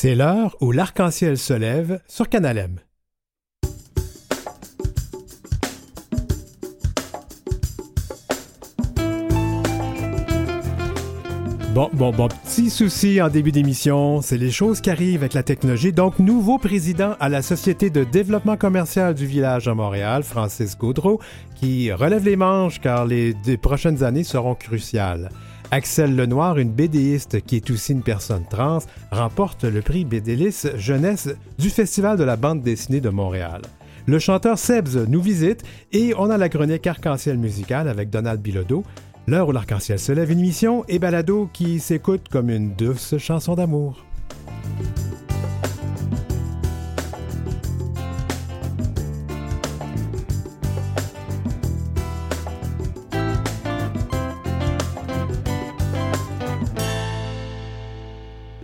C'est l'heure où l'arc-en-ciel se lève sur Canalem. Bon, bon, bon, petit souci en début d'émission, c'est les choses qui arrivent avec la technologie. Donc, nouveau président à la Société de développement commercial du village à Montréal, Francis Gaudreau, qui relève les manches car les, les prochaines années seront cruciales. Axel Lenoir, une BDiste qui est aussi une personne trans, remporte le prix BDLIS Jeunesse du Festival de la bande dessinée de Montréal. Le chanteur Sebs nous visite et on a la chronique Arc-en-ciel musicale avec Donald Bilodeau. L'heure où l'arc-en-ciel se lève, une émission et balado qui s'écoute comme une douce chanson d'amour.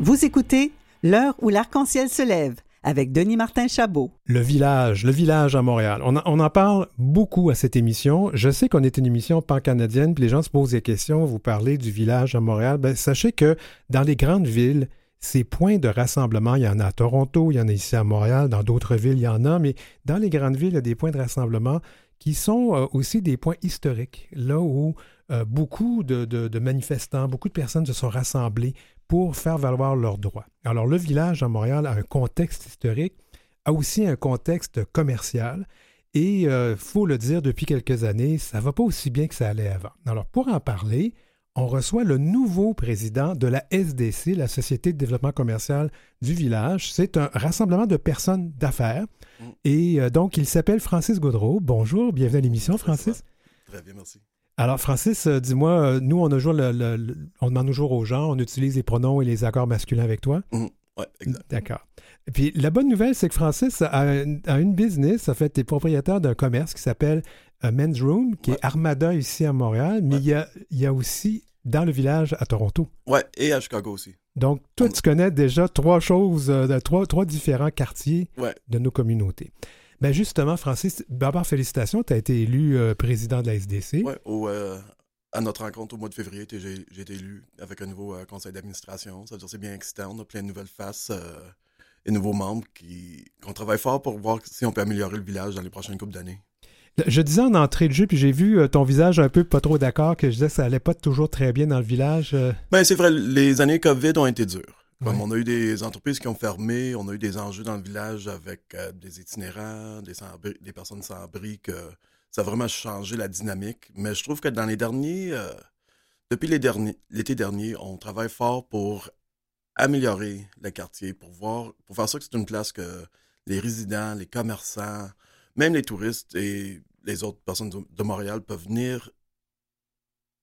Vous écoutez L'heure où l'arc-en-ciel se lève avec Denis Martin Chabot. Le village, le village à Montréal. On, en parle beaucoup à cette émission. Je sais qu'on est une émission pan-canadienne, puis les gens se posent des questions. Vous parlez du village à Montréal. Ben, sachez que dans les grandes villes, ces points de rassemblement, il y en a à Toronto, il y en a ici à Montréal, dans d'autres villes, il y en a, mais dans les grandes villes, il y a des points de rassemblement qui sont euh, aussi des points historiques, là où euh, beaucoup de, manifestants, beaucoup de personnes se sont rassemblées pour faire valoir leurs droits. Alors le village à Montréal a un contexte historique, a aussi un contexte commercial, et il euh, faut le dire, depuis quelques années, ça ne va pas aussi bien que ça allait avant. Alors pour en parler, on reçoit le nouveau président de la SDC, la Société de développement commercial du village. C'est un rassemblement de personnes d'affaires. Et euh, donc, il s'appelle Francis Gaudreau. Bonjour, bienvenue à l'émission, Francis. Très bien, merci. Alors, Francis, euh, dis-moi, euh, nous, on a toujours le, le, le, on demande toujours aux gens, on utilise les pronoms et les accords masculins avec toi. Mmh. Oui, exact. D'accord. Et puis, la bonne nouvelle, c'est que Francis a, a, une business, en fait, est propriétaire d'un commerce qui s'appelle uh, Men's Room, qui Ouais. est Armada ici à Montréal, mais Ouais. il, y a, il y a aussi dans le village à Toronto. Oui, et à Chicago aussi. Donc, toi, On- tu connais déjà trois choses, euh, trois, trois différents quartiers Ouais. de nos communautés. Ben justement, Francis, d'abord, félicitations, tu as été élu euh, président de la SDC. Au, euh, à notre rencontre au mois de février, j'ai été élu avec un nouveau euh, conseil d'administration. Ça veut dire c'est bien excitant. On a plein de nouvelles faces et nouveaux membres qui qu'on travaille fort pour voir si on peut améliorer le village dans les prochaines couples d'années. Je disais en entrée de jeu, puis j'ai vu ton visage un peu pas trop d'accord, que je disais que ça allait pas toujours très bien dans le village. Ben, c'est vrai, les années COVID ont été dures. On a eu des entreprises qui ont fermé, on a eu des enjeux dans le village avec euh, des itinérants, des, personnes sans abri, que ça a vraiment changé la dynamique. Mais je trouve que dans les derniers, euh, depuis l'été dernier, on travaille fort pour améliorer le quartier, pour voir, pour faire ça que c'est une place que les résidents, les commerçants, même les touristes et les autres personnes de Montréal peuvent venir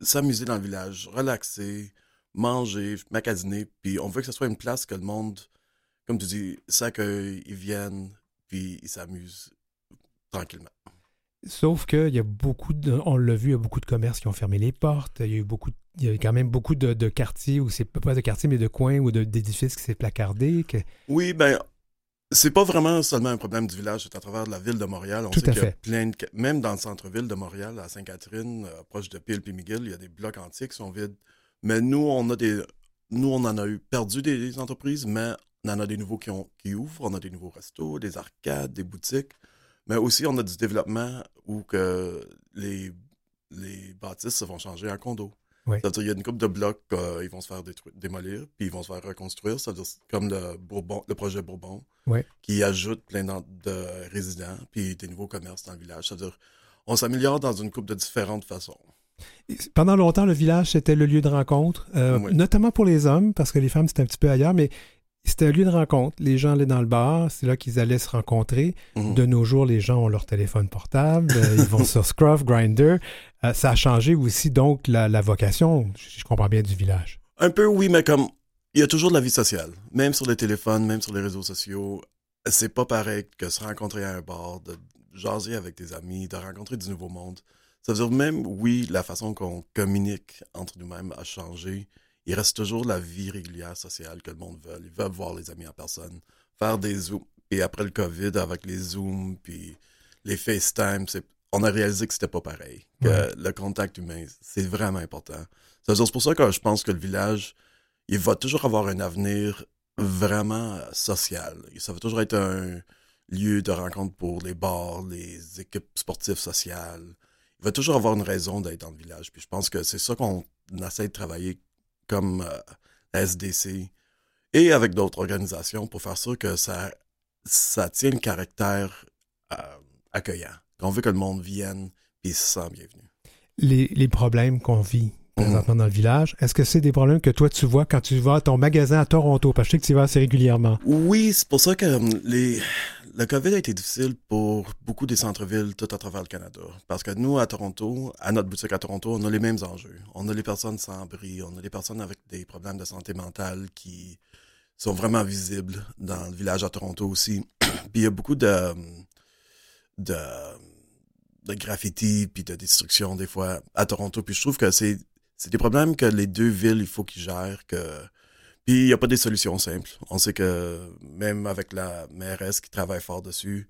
s'amuser dans le village, relaxer, manger, magasiner, puis on veut que ce soit une place que le monde, comme tu dis, s'accueille, ils viennent, puis ils s'amusent tranquillement. Sauf qu'il y a beaucoup de, on l'a vu, il y a beaucoup de commerces qui ont fermé les portes. Il y a eu beaucoup, il y a eu quand même beaucoup de, de quartiers, ou c'est pas de quartiers, mais de coins ou d'édifices qui s'est placardés. que- Oui, ben, c'est pas vraiment seulement un problème du village, c'est à travers la ville de Montréal. On Tout sait à qu'il y a fait. plein de, même dans le centre-ville de Montréal, à Sainte-Catherine, euh, proche de Peel puis McGill, il y a des blocs entiers qui sont vides. Mais nous, on a des, nous, on en a eu perdu des, des entreprises, mais on en a des nouveaux qui, ont, qui ouvrent. On a des nouveaux restos, des arcades, des boutiques. Mais aussi, on a du développement où que les, les bâtisses se vont changer en condos. Ouais. C'est-à-dire, il y a une couple de blocs, euh, ils vont se faire démolir, puis ils vont se faire reconstruire. C'est-à-dire, c'est comme le, Bourbon, le projet Bourbon, qui ajoute plein de résidents, puis des nouveaux commerces dans le village. C'est-à-dire, on s'améliore dans une couple de différentes façons. Pendant longtemps, le village, c'était le lieu de rencontre, euh, Oui. notamment pour les hommes, parce que les femmes, c'était un petit peu ailleurs, mais c'était un lieu de rencontre. Les gens allaient dans le bar, c'est là qu'ils allaient se rencontrer. Mhm. De nos jours, les gens ont leur téléphone portable, euh, ils vont sur Scruff, Grinder. Euh, ça a changé aussi, donc, la, la vocation, je je comprends bien, du village. Un peu, oui, mais comme il y a toujours de la vie sociale, même sur les téléphones, même sur les réseaux sociaux. C'est pas pareil que se rencontrer à un bar, de jaser avec des amis, de rencontrer du nouveau monde. Ça veut dire même, oui, la façon qu'on communique entre nous-mêmes a changé. Il reste toujours la vie régulière sociale que le monde veut. Ils veulent voir les amis en personne, faire des zooms. Et après le COVID, avec les zooms, puis les FaceTime, on a réalisé que c'était pas pareil. Que Ouais. le contact humain, c'est vraiment important. Ça veut dire, C'est pour ça que je pense que le village, il va toujours avoir un avenir vraiment social. Ça va toujours être un lieu de rencontre pour les bars, les équipes sportives sociales. Il va toujours avoir une raison d'être dans le village. Puis je pense que c'est ça qu'on essaie de travailler comme euh, la SDC et avec d'autres organisations pour faire sûr que ça, ça tient le caractère euh, accueillant. Qu'on veut que le monde vienne et se sent bienvenu. Les, les problèmes qu'on vit présentement dans le village, est-ce que c'est des problèmes que toi tu vois quand tu vas à ton magasin à Toronto? Parce que je sais que tu y vas assez régulièrement? Oui, c'est pour ça que hum, les, le COVID a été difficile pour beaucoup des centres-villes tout à travers le Canada. Parce que nous, à Toronto, à notre boutique à Toronto, on a les mêmes enjeux. On a les personnes sans abri, on a les personnes avec des problèmes de santé mentale qui sont vraiment visibles dans le village à Toronto aussi. puis il y a beaucoup de, de, graffiti puis de destruction des fois à Toronto. Puis je trouve que c'est, c'est des problèmes que les deux villes, il faut qu'ils gèrent, que puis il n'y a pas des solutions simples. On sait que même avec la mairesse qui travaille fort dessus,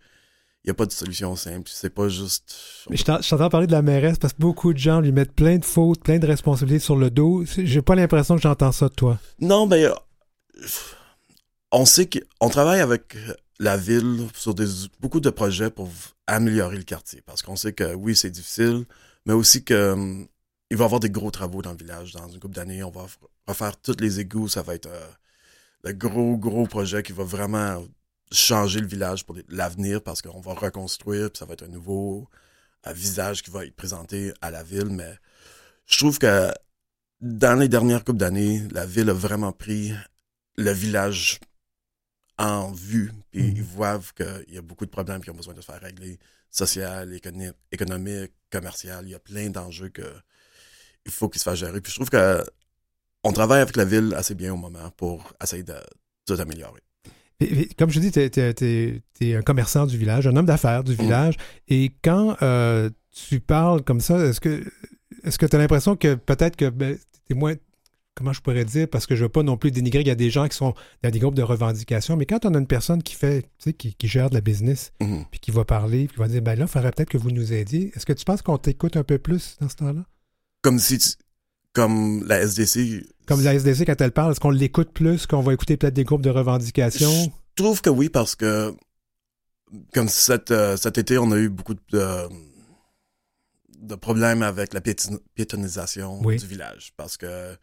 il n'y a pas de solution simple. C'est pas juste. Mais je t'entends parler de la mairesse parce que beaucoup de gens lui mettent plein de fautes, plein de responsabilités sur le dos. J'ai pas l'impression que j'entends ça de toi. Non, mais ben, on sait qu'on travaille avec la ville sur des, beaucoup de projets pour améliorer le quartier. Parce qu'on sait que oui, c'est difficile, mais aussi que hum, il va y avoir des gros travaux dans le village. Dans une couple d'années, on va refaire tous les égouts. Ça va être euh, le gros, gros projet qui va vraiment changer le village pour l'avenir parce qu'on va reconstruire, puis ça va être un nouveau euh, visage qui va être présenté à la ville. Mais je trouve que dans les dernières coupes d'années, la ville a vraiment pris le village en vue, puis ils mhm. voient qu'il y a beaucoup de problèmes qui ont besoin de se faire régler, social, économique, commercial. Il y a plein d'enjeux que il faut qu'il se fasse gérer. Puis je trouve que on travaille avec la ville assez bien au moment pour essayer de tout améliorer. Comme je dis, tu es, un commerçant du village, un homme d'affaires du mm. village. Et quand euh, tu parles comme ça, est-ce que est-ce que tu as l'impression que peut-être que ben, tu es moins. Comment je pourrais dire? Parce que je ne veux pas non plus dénigrer. Il y a des gens qui sont dans des groupes de revendication. Mais quand on a une personne qui fait, tu sais, qui, gère de la business, mm-hmm. puis qui va parler, puis qui va dire, ben là, il faudrait peut-être que vous nous aidiez. Est-ce que tu penses qu'on t'écoute un peu plus dans ce temps-là? Comme si comme la SDC. Comme la SDC, quand elle parle, est-ce qu'on l'écoute plus, qu'on va écouter peut-être des groupes de revendication? Je trouve que oui, parce que comme cet, euh, cet été, on a eu beaucoup de, de problèmes avec la piétonisation du village. Parce que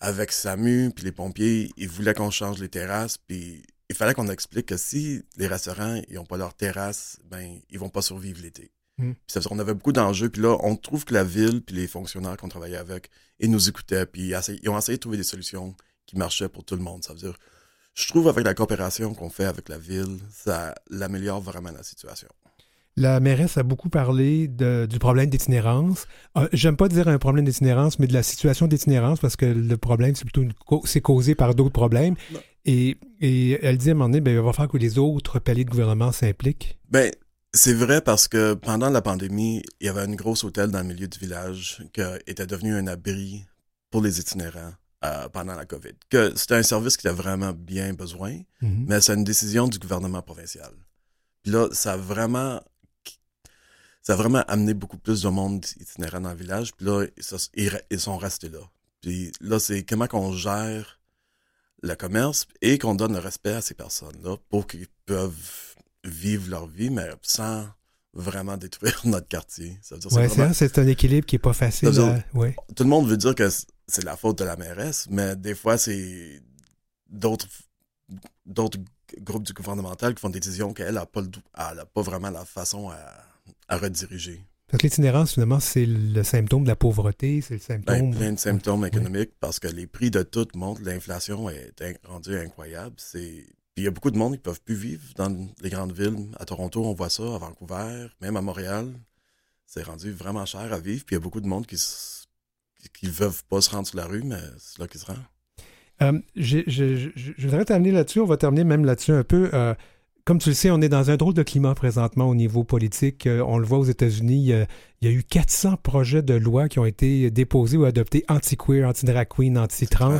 avec SAMU puis les pompiers, ils voulaient qu'on change les terrasses, puis il fallait qu'on explique que si les restaurants n'ont pas leur terrasse, ben ils vont pas survivre l'été. Mm. on avait beaucoup d'enjeux. Puis là, on trouve que la ville, puis les fonctionnaires qu'on travaillait avec, ils nous écoutaient, puis ils, ont essayé de trouver des solutions qui marchaient pour tout le monde. Ça veut dire, je trouve avec la coopération qu'on fait avec la ville, ça l'améliore vraiment la situation. La mairesse a beaucoup parlé du problème d'itinérance. Euh, j'aime pas dire un problème d'itinérance, mais de la situation d'itinérance, parce que le problème, c'est plutôt c'est causé par d'autres problèmes. Et, elle dit à un moment donné, ben, il va falloir que les autres paliers de gouvernement s'impliquent. Ben, c'est vrai parce que pendant la pandémie, il y avait un gros hôtel dans le milieu du village qui était devenu un abri pour les itinérants euh, pendant la COVID. Que c'était un service qui a vraiment bien besoin, mm-hmm. mais c'est une décision du gouvernement provincial. Puis là, ça a vraiment ça a vraiment amené beaucoup plus de monde itinérant dans le village. Puis là, ils, sont restés là. Puis là, c'est comment qu'on gère le commerce et qu'on donne le respect à ces personnes-là pour qu'ils peuvent vivent leur vie, mais sans vraiment détruire notre quartier. c'est un équilibre qui n'est pas facile. Tout le monde veut dire que c'est la faute de la mairesse, mais des fois, c'est d'autres d'autres groupes du gouvernemental qui font des décisions qu'elle n'a pas, pas vraiment la façon à, rediriger. Parce que l'itinérance, finalement, c'est le symptôme de la pauvreté, c'est le ben, symptôme... plein de symptômes économiques, parce que les prix de tout montent, l'inflation est rendue incroyable. C'est puis il y a beaucoup de monde qui ne peuvent plus vivre dans les grandes villes. À Toronto, on voit ça, à Vancouver, même à Montréal. C'est rendu vraiment cher à vivre. Puis il y a beaucoup de monde qui ne veulent pas se rendre sur la rue, mais c'est là qu'ils se rendent. Euh, je, voudrais terminer là-dessus. On va terminer même là-dessus un peu. Euh, comme tu le sais, on est dans un drôle de climat présentement au niveau politique. Euh, on le voit aux États-Unis, il y a eu 400 projets de loi qui ont été déposés ou adoptés anti-queer, anti-drag queen, anti-trans.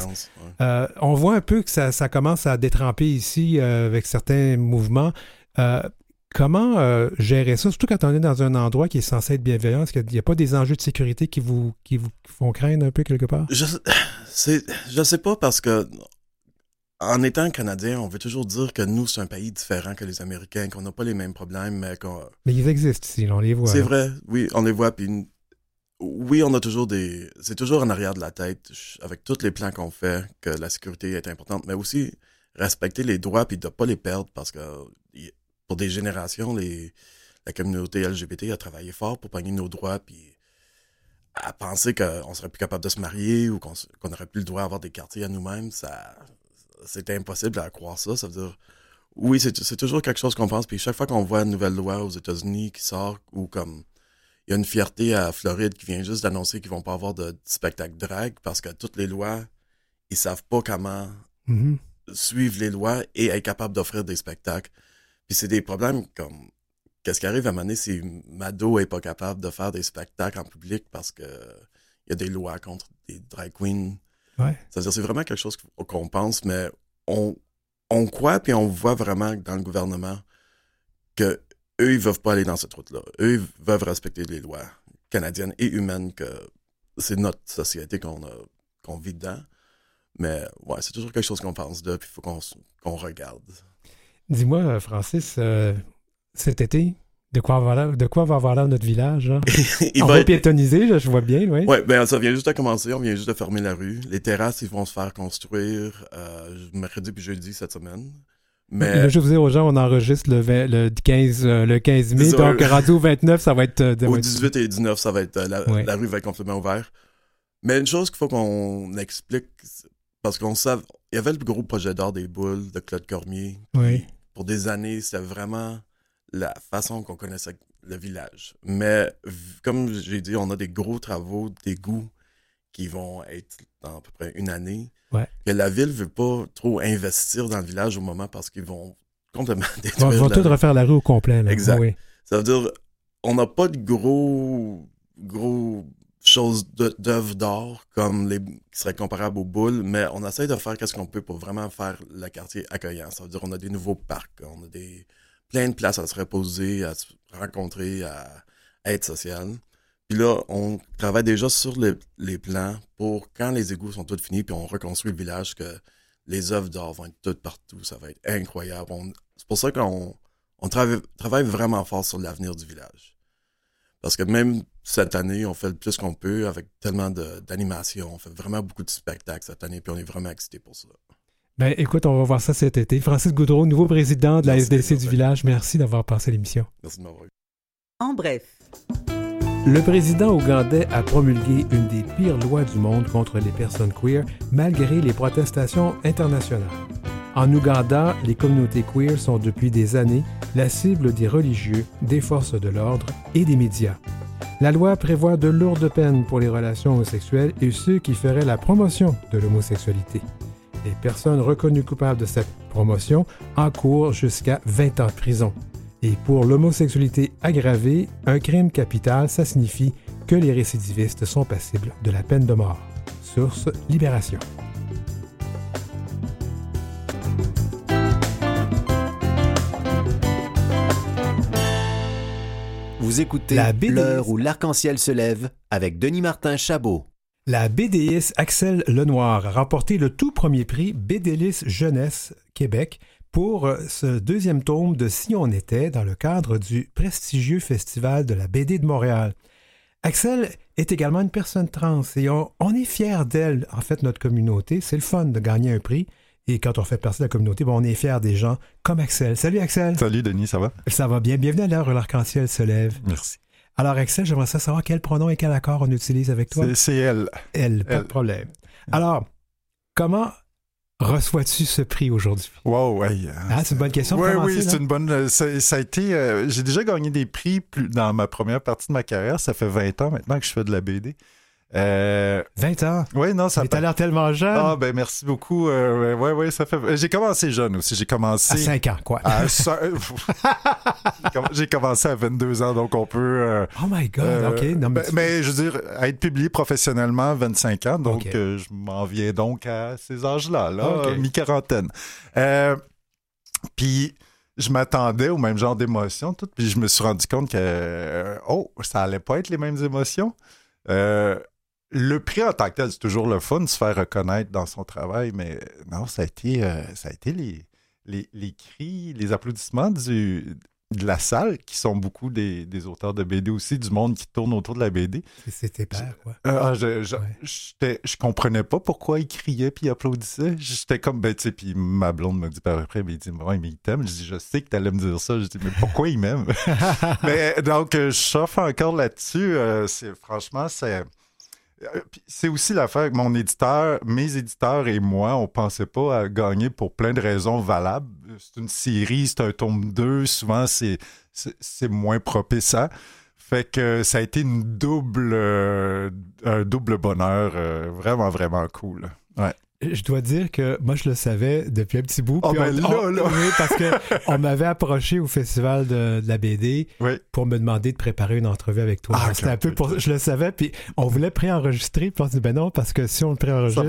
Euh, on voit un peu que ça, commence à détremper ici euh, avec certains mouvements. comment gérer ça, surtout quand on est dans un endroit qui est censé être bienveillant? Est-ce qu'il n'y a pas des enjeux de sécurité qui vous, qui vous font craindre un peu quelque part? Je ne sais pas parce que en étant Canadien, on veut toujours dire que nous, c'est un pays différent que les Américains, qu'on n'a pas les mêmes problèmes, mais qu'on... Mais ils existent ici, on les voit. C'est vrai, oui, on les voit, puis oui, on a toujours des... C'est toujours en arrière de la tête, avec tous les plans qu'on fait, que la sécurité est importante, mais aussi respecter les droits, puis de ne pas les perdre, parce que pour des générations, les... la communauté LGBT a travaillé fort pour pogner nos droits, puis à penser qu'on serait plus capable de se marier ou qu'on n'aurait plus le droit d'avoir des quartiers à nous-mêmes, ça, c'est impossible à croire ça. Ça veut dire, oui, c'est toujours quelque chose qu'on pense. Puis chaque fois qu'on voit une nouvelle loi aux États-Unis qui sort, ou comme il y a une fierté à Floride qui vient juste d'annoncer qu'ils vont pas avoir de, spectacle drag parce que toutes les lois, ils savent pas comment mm-hmm. suivre les lois et être capable d'offrir des spectacles. Puis c'est des problèmes comme qu'est-ce qui arrive à un si Mado est pas capable de faire des spectacles en public parce que il y a des lois contre des drag queens? Ouais. C'est-à-dire, c'est vraiment quelque chose qu'on pense, mais on, on croit puis on voit vraiment dans le gouvernement que eux, ils veulent pas aller dans cette route-là. Eux, ils veulent respecter les lois canadiennes et humaines que c'est notre société qu'on qu'on vit dedans. Mais ouais, c'est toujours quelque chose qu'on pense de, puis il faut qu'on regarde. Dis-moi, Francis, euh, cet été, de quoi, va, de quoi va avoir l'air notre village? on va, piétoniser, je vois bien, oui. Oui, ben, ça vient juste de commencer. On vient juste de fermer la rue. Les terrasses, ils vont se faire construire euh, mercredi puis jeudi cette semaine. Mais... je vous dire aux gens, on enregistre le, le 15, euh, le 15 mai, donc radio 29, ça va être... Euh, Au 18 et 19, ça va être... La, la, rue va être complètement ouverte. Mais une chose qu'il faut qu'on explique, parce qu'on sait... Il y avait le gros projet d'art des boules de Claude Cormier. Oui. Pour des années, c'était vraiment la façon qu'on connaissait le village. Mais comme j'ai dit, on a des gros travaux d'égout qui vont être dans à peu près une année. Ouais. Que la ville veut pas trop investir dans le village au moment parce qu'ils vont complètement détruire. Ils vont, tout refaire la rue au complet. Exact. Ça veut dire, on n'a pas de gros, gros choses d'œuvres d'art comme les qui seraient comparables aux boules, mais on essaie de faire qu'est-ce qu'on peut pour vraiment faire le quartier accueillant. Ça veut dire, on a des nouveaux parcs, on a des plein de places à se reposer, à se rencontrer, à, être social. Puis là, on travaille déjà sur les, plans pour quand les égouts sont tous finis, puis on reconstruit le village, que les œuvres d'art vont être toutes partout. Ça va être incroyable. C'est pour ça qu'on on travaille, vraiment fort sur l'avenir du village. Parce que même cette année, on fait le plus qu'on peut avec tellement d'animation. On fait vraiment beaucoup de spectacles cette année, puis on est vraiment excités pour ça. Ben, écoute, on va voir ça cet été. Francis Goudreau, nouveau président de la SDC du village, merci d'avoir passé l'émission. Merci de m'avoir eu. En bref. Le président ougandais a promulgué une des pires lois du monde contre les personnes queer, malgré les protestations internationales. En Ouganda, les communautés queer sont depuis des années la cible des religieux, des forces de l'ordre et des médias. La loi prévoit de lourdes peines pour les relations homosexuelles et ceux qui feraient la promotion de l'homosexualité les personnes reconnues coupables de cette promotion encourent jusqu'à 20 ans de prison. Et pour l'homosexualité aggravée, un crime capital, ça signifie que les récidivistes sont passibles de la peine de mort. Source Libération. Vous écoutez l'heure où l'arc-en-ciel se lève avec Denis Martin Chabot. La BDiste Axel Lenoir a remporté le tout premier prix BDLIS Jeunesse Québec pour euh, ce deuxième tome de Si on était dans le cadre du prestigieux Festival de la BD de Montréal. Axel est également une personne trans et on, est fiers d'elle, en fait, notre communauté. C'est le fun de gagner un prix. Et quand on fait partie de la communauté, on est fiers des gens comme Axel. Salut Axel. Salut Denis, ça va? Ça va bien. Bienvenue à l'heure où l'arc-en-ciel se lève. Merci. Alors, Axel, j'aimerais savoir quel pronom et quel accord on utilise avec toi. C'est elle. Elle, pas de problème. Alors, comment reçois-tu ce prix aujourd'hui? Wow, ouais. Ah, c'est une bonne question. Oui, oui, c'est une bonne. Euh, ça, a été. Euh, j'ai déjà gagné des prix plus, dans ma première partie de ma carrière. Ça fait 20 ans maintenant que je fais de la BD. Euh, 20 ans. Oui, non, ça. Mais t'as l'air tellement jeune. Ah, ben merci beaucoup. Euh, ouais, ouais, ça fait. J'ai commencé jeune aussi. J'ai commencé. À 5 ans, quoi. J'ai commencé à 22 ans, donc on peut. Euh, oh my God, euh, OK. Non, mais, mais, je veux dire, être publié professionnellement, 25 ans, donc je m'en viens donc à ces âges-là, là, mi-quarantaine. Puis je m'attendais au même genre d'émotions, tout, puis je me suis rendu compte que, oh, ça allait pas être les mêmes émotions. Euh, le prix en tant que tel, c'est toujours le fun de se faire reconnaître dans son travail, mais non, ça a été, ça a été les, les, les, cris, les applaudissements du, de la salle, qui sont beaucoup des, auteurs de BD aussi, du monde qui tourne autour de la BD. C'était père, quoi. Ah, je, je, comprenais pas pourquoi ils criaient puis ils applaudissaient. J'étais comme, ben, tu sais, puis ma blonde me dit par après, ben, il dit, mais il t'aime. Je dis, je sais que tu allais me dire ça. Je dis, mais pourquoi il m'aime? mais donc, je chauffe encore là-dessus. Euh, c'est, franchement, c'est euh, c'est aussi l'affaire avec mon éditeur, mes éditeurs et moi, on pensait pas à gagner pour plein de raisons valables. C'est une série, c'est un tome 2, souvent c'est, moins propice à. Fait que ça a été une double, euh, un double bonheur, euh, vraiment, vraiment cool. Ouais je dois dire que moi, je le savais depuis un petit bout. Oh, ben là, là. Oui, parce qu'on m'avait approché au festival de, la BD pour me demander de préparer une entrevue avec toi. Ah, un peu pour Je le savais, puis on voulait préenregistrer, puis on s'est dit, ben non, parce que si on le préenregistre,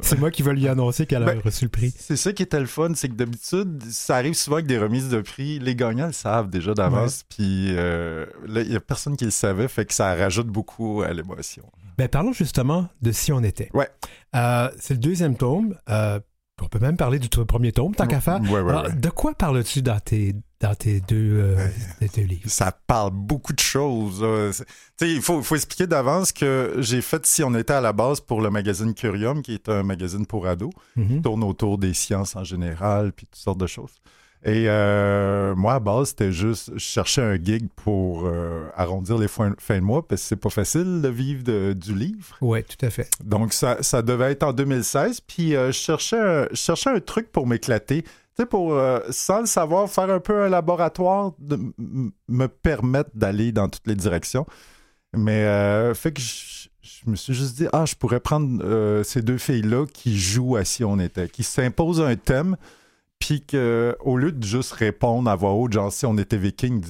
c'est moi qui vais lui annoncer qu'elle a ben, reçu le prix. C'est ça qui était le fun, c'est que d'habitude, ça arrive souvent avec des remises de prix. Les gagnants le savent déjà d'avance, puis euh, là, il n'y a personne qui le savait, fait que ça rajoute beaucoup à l'émotion. Ben, parlons justement de Si on était. Ouais. Euh, c'est le deuxième tome. Euh, on peut même parler du premier tome, tant qu'à faire. de quoi parles-tu dans tes, dans tes deux, euh, livres? Ça parle beaucoup de choses. il faut, faut expliquer d'avance que j'ai fait Si on était à la base pour le magazine Curium, qui est un magazine pour ados, qui mm-hmm. tourne autour des sciences en général, puis toutes sortes de choses. Et euh, moi, à base, c'était juste, je cherchais un gig pour euh, arrondir les fins, de mois, parce que c'est pas facile de vivre du livre. Oui, tout à fait. Donc, ça, ça devait être en 2016. Puis, euh, je, cherchais un, cherchais un truc pour m'éclater. Tu sais, pour, sans le savoir, faire un peu un laboratoire, de me permettre d'aller dans toutes les directions. Mais, fait que je, je, me suis juste dit, ah, je pourrais prendre ces deux filles-là qui jouent à si on était, qui s'imposent un thème puis qu'au lieu de juste répondre à voix haute, genre si on était viking,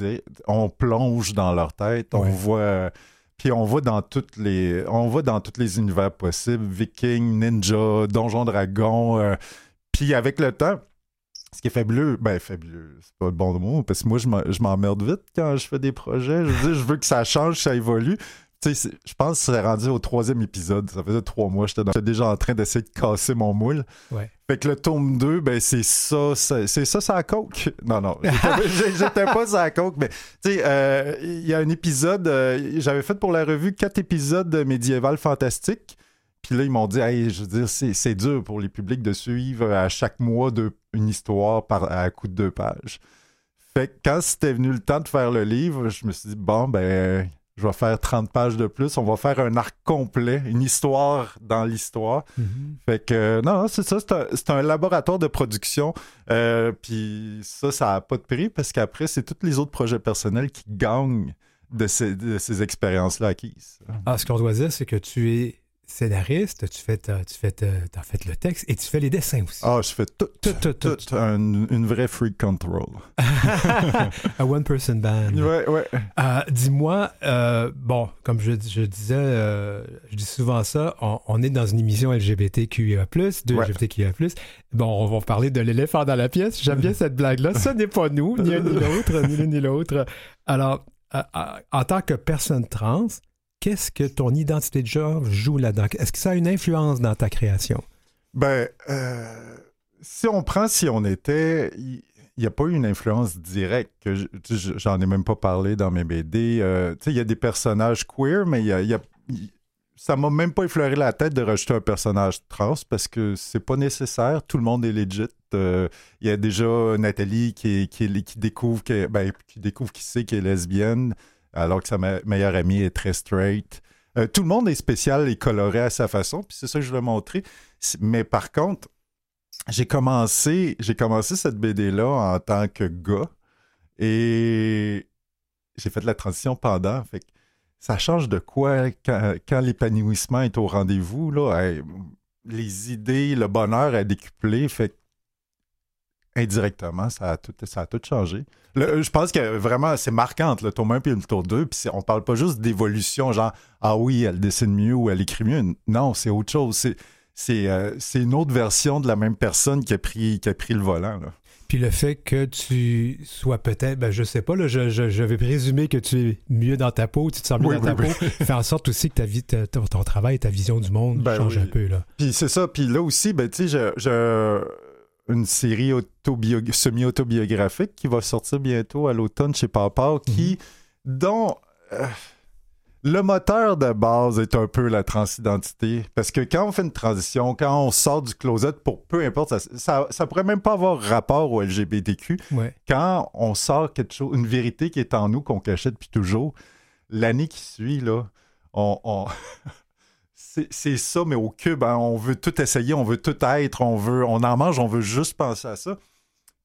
on plonge dans leur tête, on voit. Puis on va dans toutes les, on va dans tous les univers possibles, Viking, Ninja, Donjon Dragon. Euh, puis avec le temps, ce qui est fabuleux, ben fabuleux, c'est pas le bon mot, parce que moi je m'emmerde vite quand je fais des projets. Je veux je veux que ça change, ça évolue. Tu sais, je pense que c'est rendu au troisième épisode. Ça faisait trois mois. J'étais déjà en train d'essayer de casser mon moule. Ouais. Fait que le tome 2, ben c'est ça, c'est ça, ça coke. Non, non, j'étais pas ça coke, mais tu sais, euh, il y a un épisode, euh, j'avais fait pour la revue quatre épisodes médiéval fantastique. Puis là, ils m'ont dit, hey, je veux dire, c'est dur pour les publics de suivre à chaque mois de, une histoire par, à coup de deux pages. Fait que quand c'était venu le temps de faire le livre, je me suis dit, bon, ben, je vais faire 30 pages de plus. On va faire un arc complet, une histoire dans l'histoire. Mm-hmm. Fait que, non, c'est ça, c'est un, laboratoire de production. Euh, puis ça, ça n'a pas de prix parce qu'après, c'est tous les autres projets personnels qui gagnent de ces, de ces expériences-là acquises. Ah, ce qu'on doit dire, c'est que tu es scénariste, tu fais, tu fais, as fait le texte et tu fais les dessins aussi. Ah, je fais tout, tout, tout, tout, une vraie freak control. Un one-person band. Ouais, ouais. Euh, dis-moi, euh, bon, comme je, je disais, euh, je dis souvent ça, on, est dans une émission LGBTQIA+, de LGBTQIA+. Bon, on va parler de l'éléphant dans la pièce. J'aime bien cette blague-là. Ce n'est pas nous, ni un ni l'autre, ni l'un ni l'autre. Alors, en tant que personne trans, qu'est-ce que ton identité de genre joue là-dedans? Est-ce que ça a une influence dans ta création? Ben, euh, si on prend si on était, il n'y a pas eu une influence directe. J'en ai même pas parlé dans mes BD. Euh, il y a des personnages queer, mais y a, y a ça m'a même pas effleuré la tête de rajouter un personnage trans parce que c'est pas nécessaire. Tout le monde est legit. Euh, il y a déjà Nathalie qui, découvre ben, qui découvre qui sait qu'elle est lesbienne alors que sa meilleure amie est très straight. Euh, tout le monde est spécial et coloré à sa façon, puis c'est ça que je voulais montrer. Mais par contre, j'ai commencé, j'ai commencé cette BD-là en tant que gars et j'ai fait de la transition pendant. Fait ça change de quoi quand, l'épanouissement est au rendez-vous, les idées, le bonheur a décuplé. Fait indirectement, ça a tout, ça a tout changé. Euh, je pense que vraiment, c'est marquant le tome 1 et le tome 2. Puis on parle pas juste d'évolution, genre, ah oui, elle dessine mieux ou elle écrit mieux. Non, c'est autre chose. C'est, c'est, euh, une autre version de la même personne qui a pris, qui a pris le volant. Puis le fait que tu sois peut-être, ben je sais pas, là, je, je, vais présumer que tu es mieux dans ta peau, tu te sens mieux dans ta peau, fait en sorte aussi que ta vie, ton, travail et ta vision du monde ben change un peu. Là. Puis c'est ça, puis là aussi, ben, tu sais, je, une série semi-autobiographique qui va sortir bientôt à l'automne chez Papa, qui, mm-hmm. dont... Euh, le moteur de base est un peu la transidentité. Parce que quand on fait une transition, quand on sort du closet, pour peu importe, ça, ça, pourrait même pas avoir rapport au LGBTQ. Quand on sort quelque chose, une vérité qui est en nous, qu'on cachait depuis toujours, l'année qui suit, là, on. c'est ça, mais au cube, hein. on veut tout essayer, on veut tout être, on veut, on en mange, on veut juste penser à ça.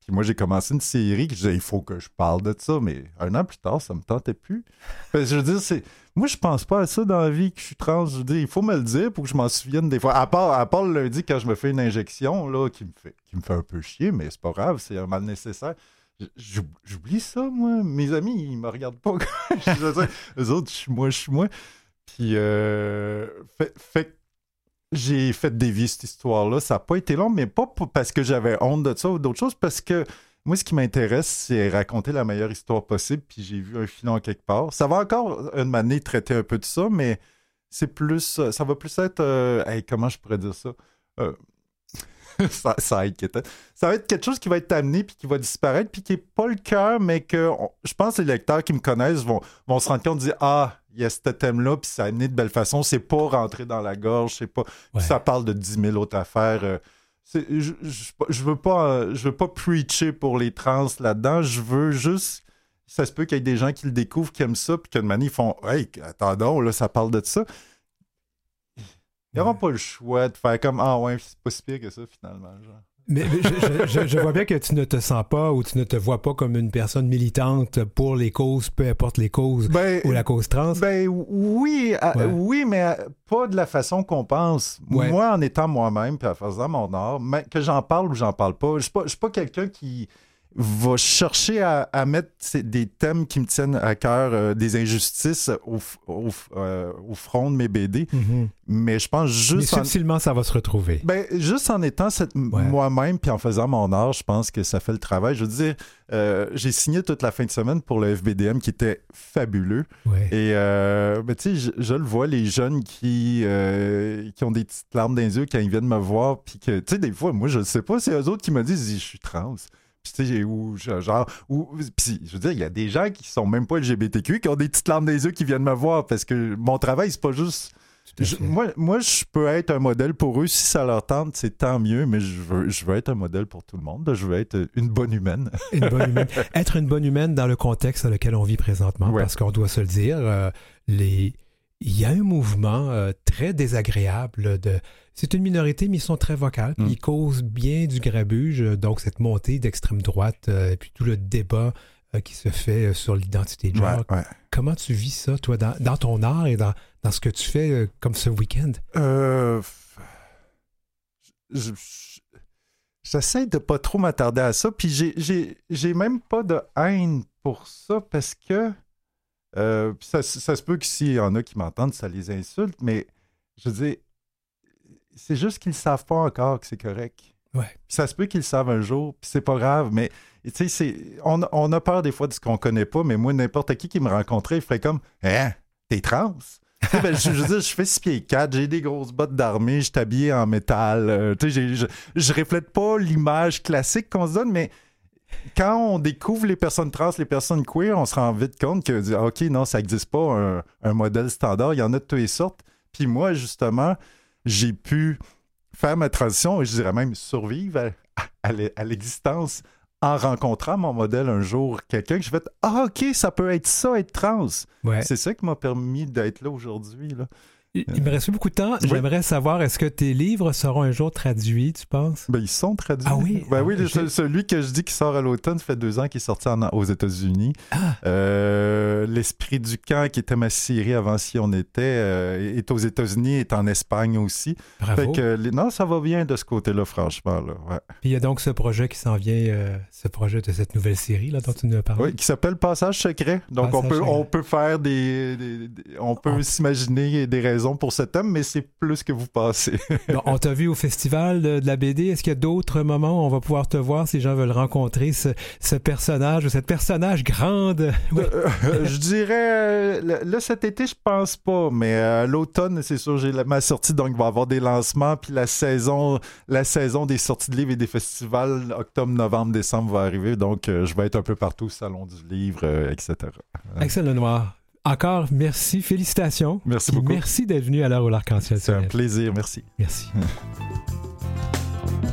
Puis moi, j'ai commencé une série que je disais, il faut que je parle de ça, mais un an plus tard, ça me tentait plus. je veux dire, moi, je pense pas à ça dans la vie que je suis trans. Je dis, il faut me le dire pour que je m'en souvienne des fois. À part, à part le lundi, quand je me fais une injection, là, qui me fait, qui me fait un peu chier, mais c'est pas grave, c'est un mal nécessaire. J'oublie ça, moi. Mes amis, ils me regardent pas. les autres, je suis moi, je suis moi. Puis, euh, fait, fait j'ai fait dévier cette histoire-là. Ça n'a pas été long, mais pas parce que j'avais honte de ça ou d'autres choses, parce que moi, ce qui m'intéresse, c'est raconter la meilleure histoire possible, puis j'ai vu un filon quelque part. Ça va encore, une manière, traiter un peu de ça, mais c'est plus. Ça va plus être. Euh, comment je pourrais dire ça? Euh, ça, ça inquiète. Ça va être quelque chose qui va être amené, puis qui va disparaître, puis qui n'est pas le cœur, mais que je pense que les lecteurs qui me connaissent vont, vont se rendre compte de dire Ah, il y a ce thème-là, puis ça a amené de belle façon. C'est pas rentré dans la gorge, c'est pas. Ça parle de 10 000 autres affaires je, je, veux pas je veux pas preacher pour les trans là-dedans. Je veux juste. Ça se peut qu'il y ait des gens qui le découvrent, qui aiment ça, puis qu'une manière, ils font Hey, attendons, là, ça parle de ça. Ils n'auront pas le choix de faire comme Ah ouais, c'est pas si pire que ça finalement. Genre. Mais, je, vois bien que tu ne te sens pas ou tu ne te vois pas comme une personne militante pour les causes, peu importe les causes ben, ou la cause trans. Ben oui, oui, mais pas de la façon qu'on pense. Moi, en étant moi-même puis en faisant mon art, mais que j'en parle ou j'en parle pas, je ne suis pas quelqu'un qui va chercher à, mettre des thèmes qui me tiennent à cœur, euh, des injustices au, euh, au, front de mes BD. Mm-hmm. Mais je pense juste. Mais subtilement, ça va se retrouver. Ben, juste en étant moi-même puis en faisant mon art, je pense que ça fait le travail. Je veux dire, euh, j'ai signé toute la fin de semaine pour le FBDM qui était fabuleux. Et ben, tu sais, je, le vois, les jeunes qui, qui ont des petites larmes dans les yeux quand ils viennent me voir. Puis que, tu sais, des fois, moi, je ne sais pas, c'est eux autres qui me disent je suis trans ou genre, ou, je veux dire, il y a des gens qui sont même pas LGBTQ qui ont des petites larmes des yeux qui viennent me voir parce que mon travail, c'est pas juste. moi, moi, je peux être un modèle pour eux. Si ça leur tente, c'est tant mieux, mais je veux, je veux être un modèle pour tout le monde. Je veux être une bonne humaine. une bonne humaine. Être une bonne humaine dans le contexte dans lequel on vit présentement, parce qu'on doit se le dire, euh, les, il y a un mouvement euh, très désagréable de. C'est une minorité, mais ils sont très vocales. Mm. Ils causent bien du grabuge, donc cette montée d'extrême droite, euh, et puis tout le débat euh, qui se fait sur l'identité de genre. Comment tu vis ça, toi, dans, ton art et dans, dans, ce que tu fais comme ce week-end? J'essaie de pas trop m'attarder à ça, puis j'ai même pas de haine pour ça parce que euh, ça, se peut que s'il y en a qui m'entendent, ça les insulte, mais je veux dire, c'est juste qu'ils ne savent pas encore que c'est correct. Ouais. ça se peut qu'ils le savent un jour, puis c'est pas grave, mais tu sais, on, on, a peur des fois de ce qu'on connaît pas, mais moi, n'importe qui qui me rencontrait, il ferait comme Hein, t'es trans? ben, je, dire, je fais 6 pieds 4, j'ai des grosses bottes d'armée, je suis habillé en métal. Euh, je, je reflète pas l'image classique qu'on se donne, mais quand on découvre les personnes trans, les personnes queer, on se rend vite compte que, OK, non, ça n'existe pas un, modèle standard. Il y en a de toutes les sortes. Puis moi, justement, j'ai pu faire ma transition et je dirais même survivre à, l'existence en rencontrant mon modèle un jour, quelqu'un que je vais être Ah, OK, ça peut être ça, être trans. C'est ça qui m'a permis d'être là aujourd'hui. Il me reste beaucoup de temps. J'aimerais savoir, est-ce que tes livres seront un jour traduits, tu penses? Ben, ils sont traduits. Ah oui? Ben oui, celui que je dis qui sort à l'automne, ça fait deux ans qu'il est sorti aux États-Unis. Ah. Euh, L'Esprit du camp, qui était ma série avant Si on était, euh, est aux États-Unis, est en Espagne aussi. Bravo. non, ça va bien de ce côté-là, franchement. Là, Puis il y a donc ce projet qui s'en vient, euh, ce projet de cette nouvelle série là, dont tu nous as parlé. Oui, qui s'appelle Passage secret. Donc on, peut, on peut faire des, On peut s'imaginer des raisons raison pour ce thème, mais c'est plus que vous passez. on t'a vu au festival de, la BD. Est-ce qu'il y a d'autres moments où on va pouvoir te voir si les gens veulent rencontrer ce, personnage ou cette personnage grande? Euh, je dirais, là, cet été, je pense pas, mais l'automne, c'est sûr, j'ai ma sortie, donc il va y avoir des lancements, puis la saison, la saison des sorties de livres et des festivals, octobre, novembre, décembre va arriver, donc je vais être un peu partout Salon du Livre, etc. Axel Lenoir, encore, merci, félicitations. Merci beaucoup. Merci d'être venu à l'heure où l'arc-en-ciel C'est un plaisir, merci. Merci.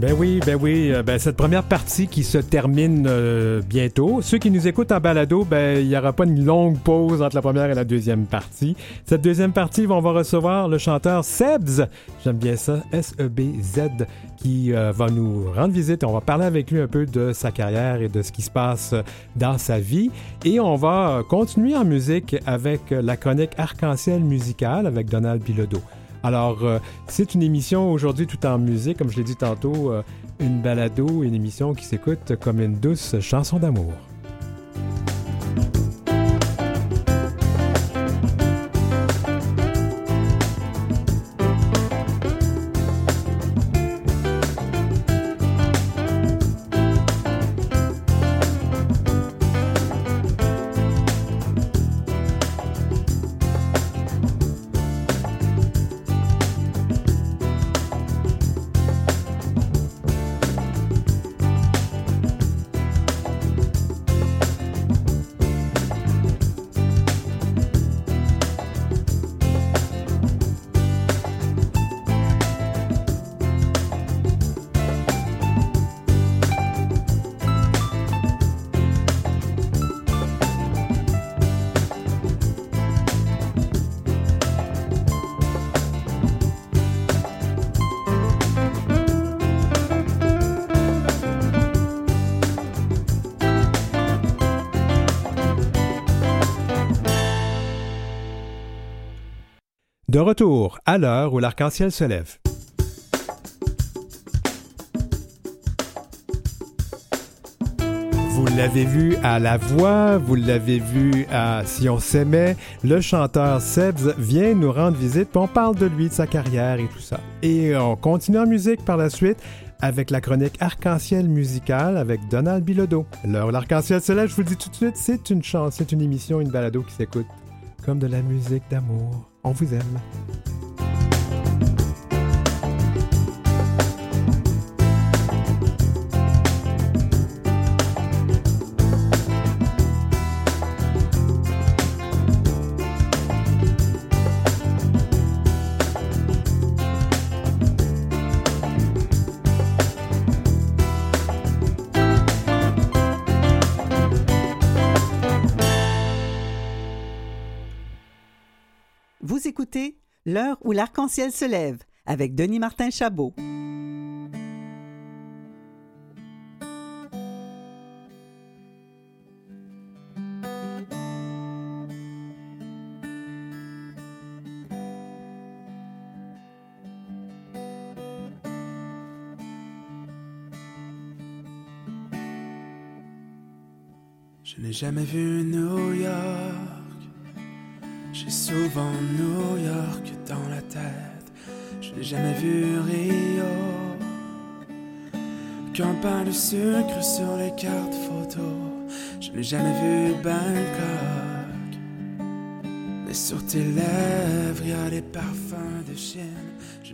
Ben oui, ben oui. Euh, ben cette première partie qui se termine euh, bientôt. Ceux qui nous écoutent en balado, ben il n'y aura pas une longue pause entre la première et la deuxième partie. Cette deuxième partie, on va recevoir le chanteur Sebs. J'aime bien ça, S-E-B-Z, qui euh, va nous rendre visite. On va parler avec lui un peu de sa carrière et de ce qui se passe dans sa vie. Et on va continuer en musique avec la chronique Arc-en-ciel musicale avec Donald Bilodeau. Alors, euh, c'est une émission aujourd'hui tout en musique, comme je l'ai dit tantôt, euh, une balado, une émission qui s'écoute comme une douce chanson d'amour. À l'heure où l'arc-en-ciel se lève. Vous l'avez vu à La Voix, vous l'avez vu à Si on s'aimait, le chanteur Sebs vient nous rendre visite, puis on parle de lui, de sa carrière et tout ça. Et on continue en musique par la suite avec la chronique Arc-en-ciel musical avec Donald Bilodeau. Où l'arc-en-ciel se lève, je vous le dis tout de suite, c'est une chance, c'est une émission, une balado qui s'écoute comme de la musique d'amour. On vous aime. Où l'arc-en-ciel se lève avec Denis Martin Chabot. Je n'ai jamais vu New York j'ai souvent New York la tête, je n'ai jamais vu Rio. Qu'un pain de sucre sur les cartes photos, je n'ai jamais vu Bangkok. Mais sur tes lèvres, il y a des parfums de chienne.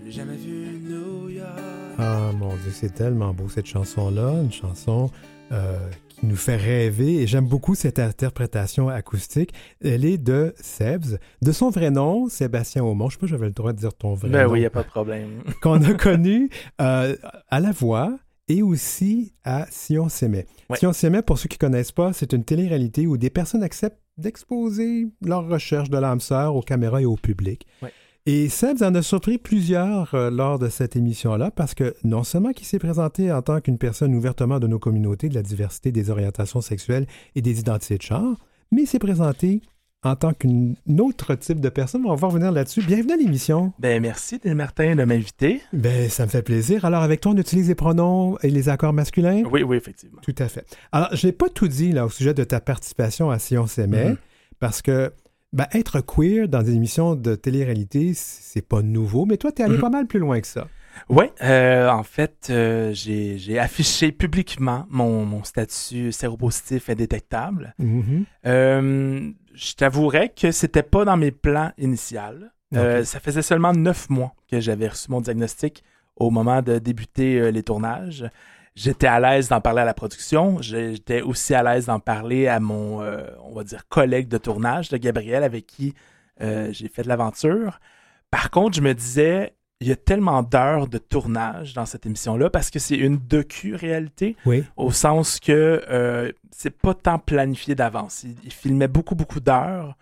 Jamais vu New York. Ah mon Dieu, c'est tellement beau cette chanson-là, une chanson euh, qui nous fait rêver et j'aime beaucoup cette interprétation acoustique. Elle est de Sebs, de son vrai nom, Sébastien Aumont. Je sais pas si j'avais le droit de dire ton vrai ben nom. oui, il n'y a pas de problème. Qu'on a connu euh, à la voix et aussi à Si on s'aimait. Ouais. Si on s'aimait, pour ceux qui connaissent pas, c'est une télé-réalité où des personnes acceptent d'exposer leur recherche de l'âme sœur aux caméras et au public. Ouais. Et Sebs en a surpris plusieurs euh, lors de cette émission-là parce que non seulement qu'il s'est présenté en tant qu'une personne ouvertement de nos communautés, de la diversité des orientations sexuelles et des identités de genre, mais il s'est présenté en tant qu'un autre type de personne. On va revenir là-dessus. Bienvenue à l'émission. Ben merci, Martin, de m'inviter. Ben, ça me fait plaisir. Alors, avec toi, on utilise les pronoms et les accords masculins? Oui, oui, effectivement. Tout à fait. Alors, je n'ai pas tout dit là, au sujet de ta participation à Si on s'aimait, Mhm. parce que ben, être queer dans des émissions de télé-réalité, c'est pas nouveau, mais toi, tu es allé Mhm. pas mal plus loin que ça. Oui, euh, en fait, euh, j'ai affiché publiquement mon, mon statut séropositif indétectable. Mhm. Euh, je t'avouerais que c'était pas dans mes plans Ok. Ça faisait seulement neuf mois que j'avais reçu mon diagnostic au moment de débuter les tournages. J'étais à l'aise d'en parler à la production. J'étais aussi à l'aise d'en parler à mon, euh, on va dire, collègue de tournage, de Gabriel, avec qui euh, j'ai fait de l'aventure. Par contre, je me disais, il y a tellement d'heures de tournage dans cette émission-là parce que c'est une docu-réalité Oui. au sens que euh, c'est pas tant planifié d'avance. Il, il filmait beaucoup, beaucoup d'heures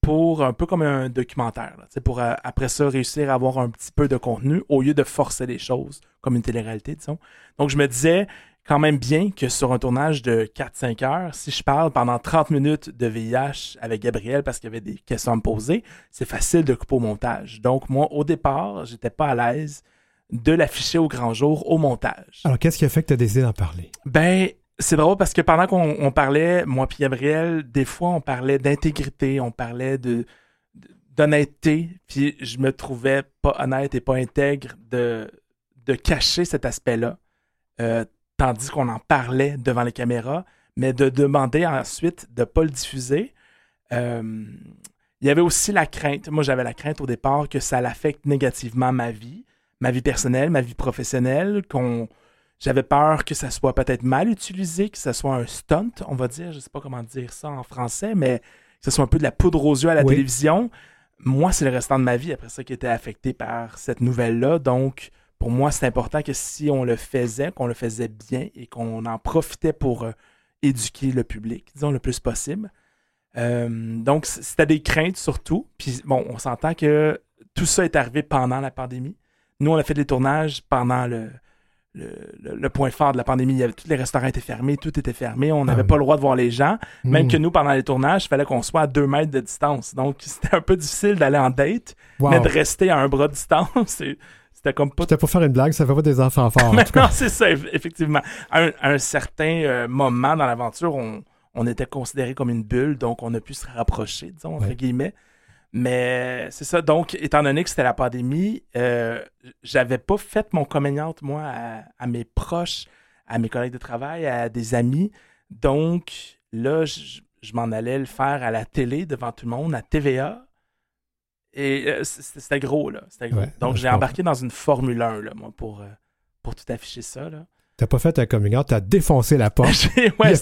pour un peu comme un documentaire. là, pour euh, après ça réussir à avoir un petit peu de contenu au lieu de forcer les choses comme une télé-réalité, disons. Donc je me disais quand même bien que sur un tournage de 4-5 heures, si je parle pendant 30 minutes de VIH avec Gabriel parce qu'il y avait des questions à me poser, c'est facile de couper au montage. Donc moi, au départ, j'étais pas à l'aise de l'afficher au grand jour au montage. Alors, qu'est-ce qui a fait que tu as décidé d'en parler? Ben, c'est drôle parce que pendant qu'on on parlait, moi puis Gabriel, des fois on parlait d'intégrité, on parlait d'honnêteté, puis je me trouvais pas honnête et pas intègre de, cacher cet aspect-là, euh, tandis qu'on en parlait devant les caméras, mais de demander ensuite de pas le diffuser. Euh, il y avait aussi la crainte, moi j'avais la crainte au départ que ça l'affecte négativement ma vie, ma vie personnelle, ma vie professionnelle, qu'on j'avais peur que ça soit peut-être mal utilisé, que ça soit un stunt, on va dire. Je sais pas comment dire ça en français, mais que ce soit un peu de la poudre aux yeux à la Oui. télévision. Moi, c'est le restant de ma vie après ça qui était affecté par cette nouvelle-là. Donc, pour moi, c'est important que si on le faisait, qu'on le faisait bien et qu'on en profitait pour euh, éduquer le public, disons, le plus possible. Euh, donc, c'était des craintes surtout. Puis, bon, on s'entend que tout ça est arrivé pendant la pandémie. Nous, on a fait des tournages pendant le, le, le- le point fort de la pandémie. Il y avait, tous les restaurants étaient fermés, tout était fermé. On n'avait oui. pas le droit de voir les gens. Même Hmm. que nous, pendant les tournages, il fallait qu'on soit à deux mètres de distance. Donc, c'était un peu difficile d'aller en date, Wow. mais de rester à un bras de distance. C'était comme pas C'était pour faire une blague, ça fait pas des enfants forts. en mais tout cas. non, c'est ça, eff- effectivement. À un, à un certain euh, moment dans l'aventure, on, on était considéré comme une bulle, donc on a pu se rapprocher, disons, entre Ouais. guillemets. Mais c'est ça. Donc, étant donné que c'était la pandémie, euh, j'avais pas fait mon coming out, moi, à, à mes proches, à mes collègues de travail, à des amis. Donc, là, je, je m'en allais le faire à la télé devant tout le monde, à TVA. Et euh, c'était gros, là. C'était gros. Ouais, Donc, j'ai embarqué dans une Formule 1, là, moi, pour, euh, pour tout afficher ça, là. T'as pas fait un coming out, t'as défoncé la porte. Ouais,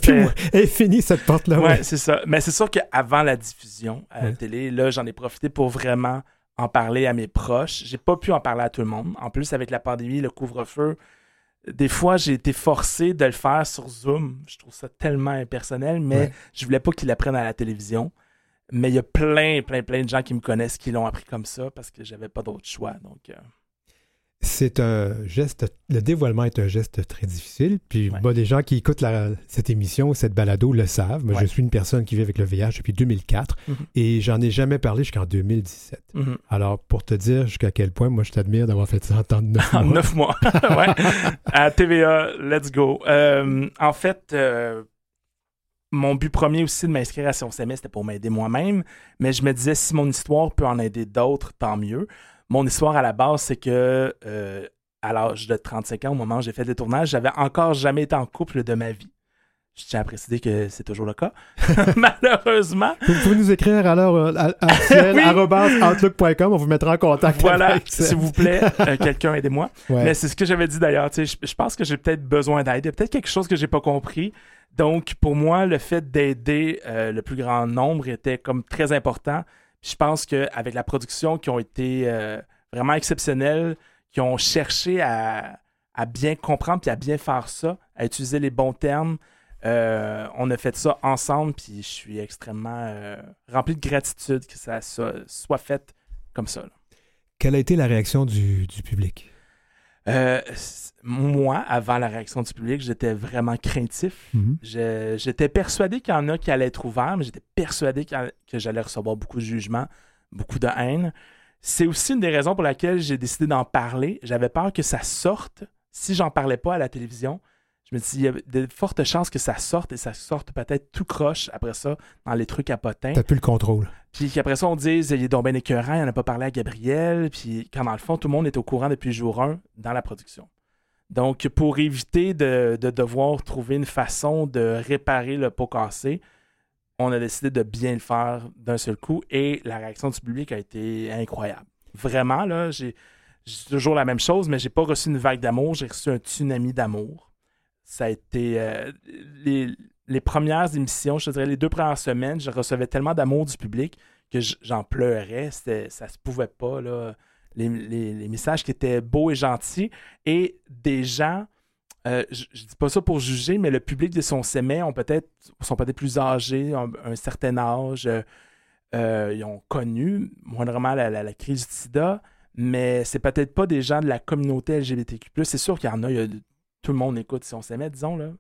est finie, cette porte-là. Ouais, ouais. c'est ça. Mais c'est sûr qu'avant la diffusion à la Ouais. télé, là, j'en ai profité pour vraiment en parler à mes proches. J'ai pas pu en parler à tout le monde. En plus, avec la pandémie, le couvre-feu, des fois, j'ai été forcé de le faire sur Zoom. Je trouve ça tellement impersonnel, mais Ouais. je voulais pas qu'ils l'apprennent à la télévision. Mais il y a plein, plein, plein de gens qui me connaissent qui l'ont appris comme ça parce que j'avais pas d'autre choix. Donc, euh, C'est un geste, le dévoilement est un geste très difficile. Puis, Ouais. bon, des gens qui écoutent la- cette émission, cette balado le savent. Moi, Ouais. je suis une personne qui vit avec le VIH depuis 2004 Mhm. et j'en ai jamais parlé jusqu'en 2017. mhm. Alors, pour te dire jusqu'à quel point, moi, je t'admire d'avoir fait ça en temps de neuf En mois. neuf mois. ouais. À TVA, let's go. Euh, en fait, euh, mon but premier aussi de m'inscrire à Sion c'était pour m'aider moi-même. Mais je me disais, si mon histoire peut en aider d'autres, tant mieux. Mon histoire à la base, c'est que euh, à l'âge de 35 ans, au moment où j'ai fait le tournage, j'avais encore jamais été en couple de ma vie. Je tiens à préciser que c'est toujours le cas. Malheureusement. Vous pouvez nous écrire alors euh, outlook.com, on vous mettra en contact. Voilà, s'il vous plaît, euh, quelqu'un aidez-moi. Mais c'est ce que j'avais dit d'ailleurs. Je, je pense que j'ai peut-être besoin d'aide. Il y a peut-être quelque chose que j'ai pas compris. Donc, pour moi, le fait d'aider euh, le plus grand nombre était comme très important. Je pense qu'avec la production qui ont été vraiment exceptionnelle, qui ont cherché à, à bien comprendre puis à bien faire ça, à utiliser les bons termes, euh, on a fait ça ensemble, puis je suis extrêmement euh, rempli de gratitude que ça soit, fait comme ça. Quelle a été la réaction du, public? Euh, moi, avant la réaction du public, j'étais vraiment craintif. Mm-hmm. J'étais persuadé qu'il y en a qui allaient être ouverts, mais j'étais persuadé que j'allais recevoir beaucoup de jugements, beaucoup de haine. C'est aussi une des raisons pour laquelle j'ai décidé d'en parler. J'avais peur que ça sorte si j'en parlais pas à la télévision je me dis, il y a de fortes chances que ça sorte et ça sorte peut-être tout croche après ça dans les trucs à potins. T'as plus le contrôle. Puis qu'après ça, on dise, il est donc bien écœurant, il n'en a pas parlé à Gabriel. Puis quand dans le fond, tout le monde est au courant depuis jour 1 dans la production. Donc, pour éviter de, devoir trouver une façon de réparer le pot cassé, on a décidé de bien le faire d'un seul coup et la réaction du public a été incroyable. Vraiment, là, j'ai toujours la même chose, mais j'ai pas reçu une vague d'amour, j'ai reçu un tsunami d'amour ça a été euh, les, premières émissions, je dirais les deux premières semaines, je recevais tellement d'amour du public que j'en pleurais. Ça se pouvait pas. Là. Les, messages qui étaient beaux et gentils. Et des gens, euh, je, ne dis pas ça pour juger, mais le public de son sémet ont peut-être sont peut-être plus âgés, ont un certain âge. Euh, ils ont connu moindrement la, la, crise du sida, mais c'est peut-être pas des gens de la communauté LGBTQ. C'est sûr qu'il y en a, il y a tout le monde écoute si on s'aimait, disons. Là.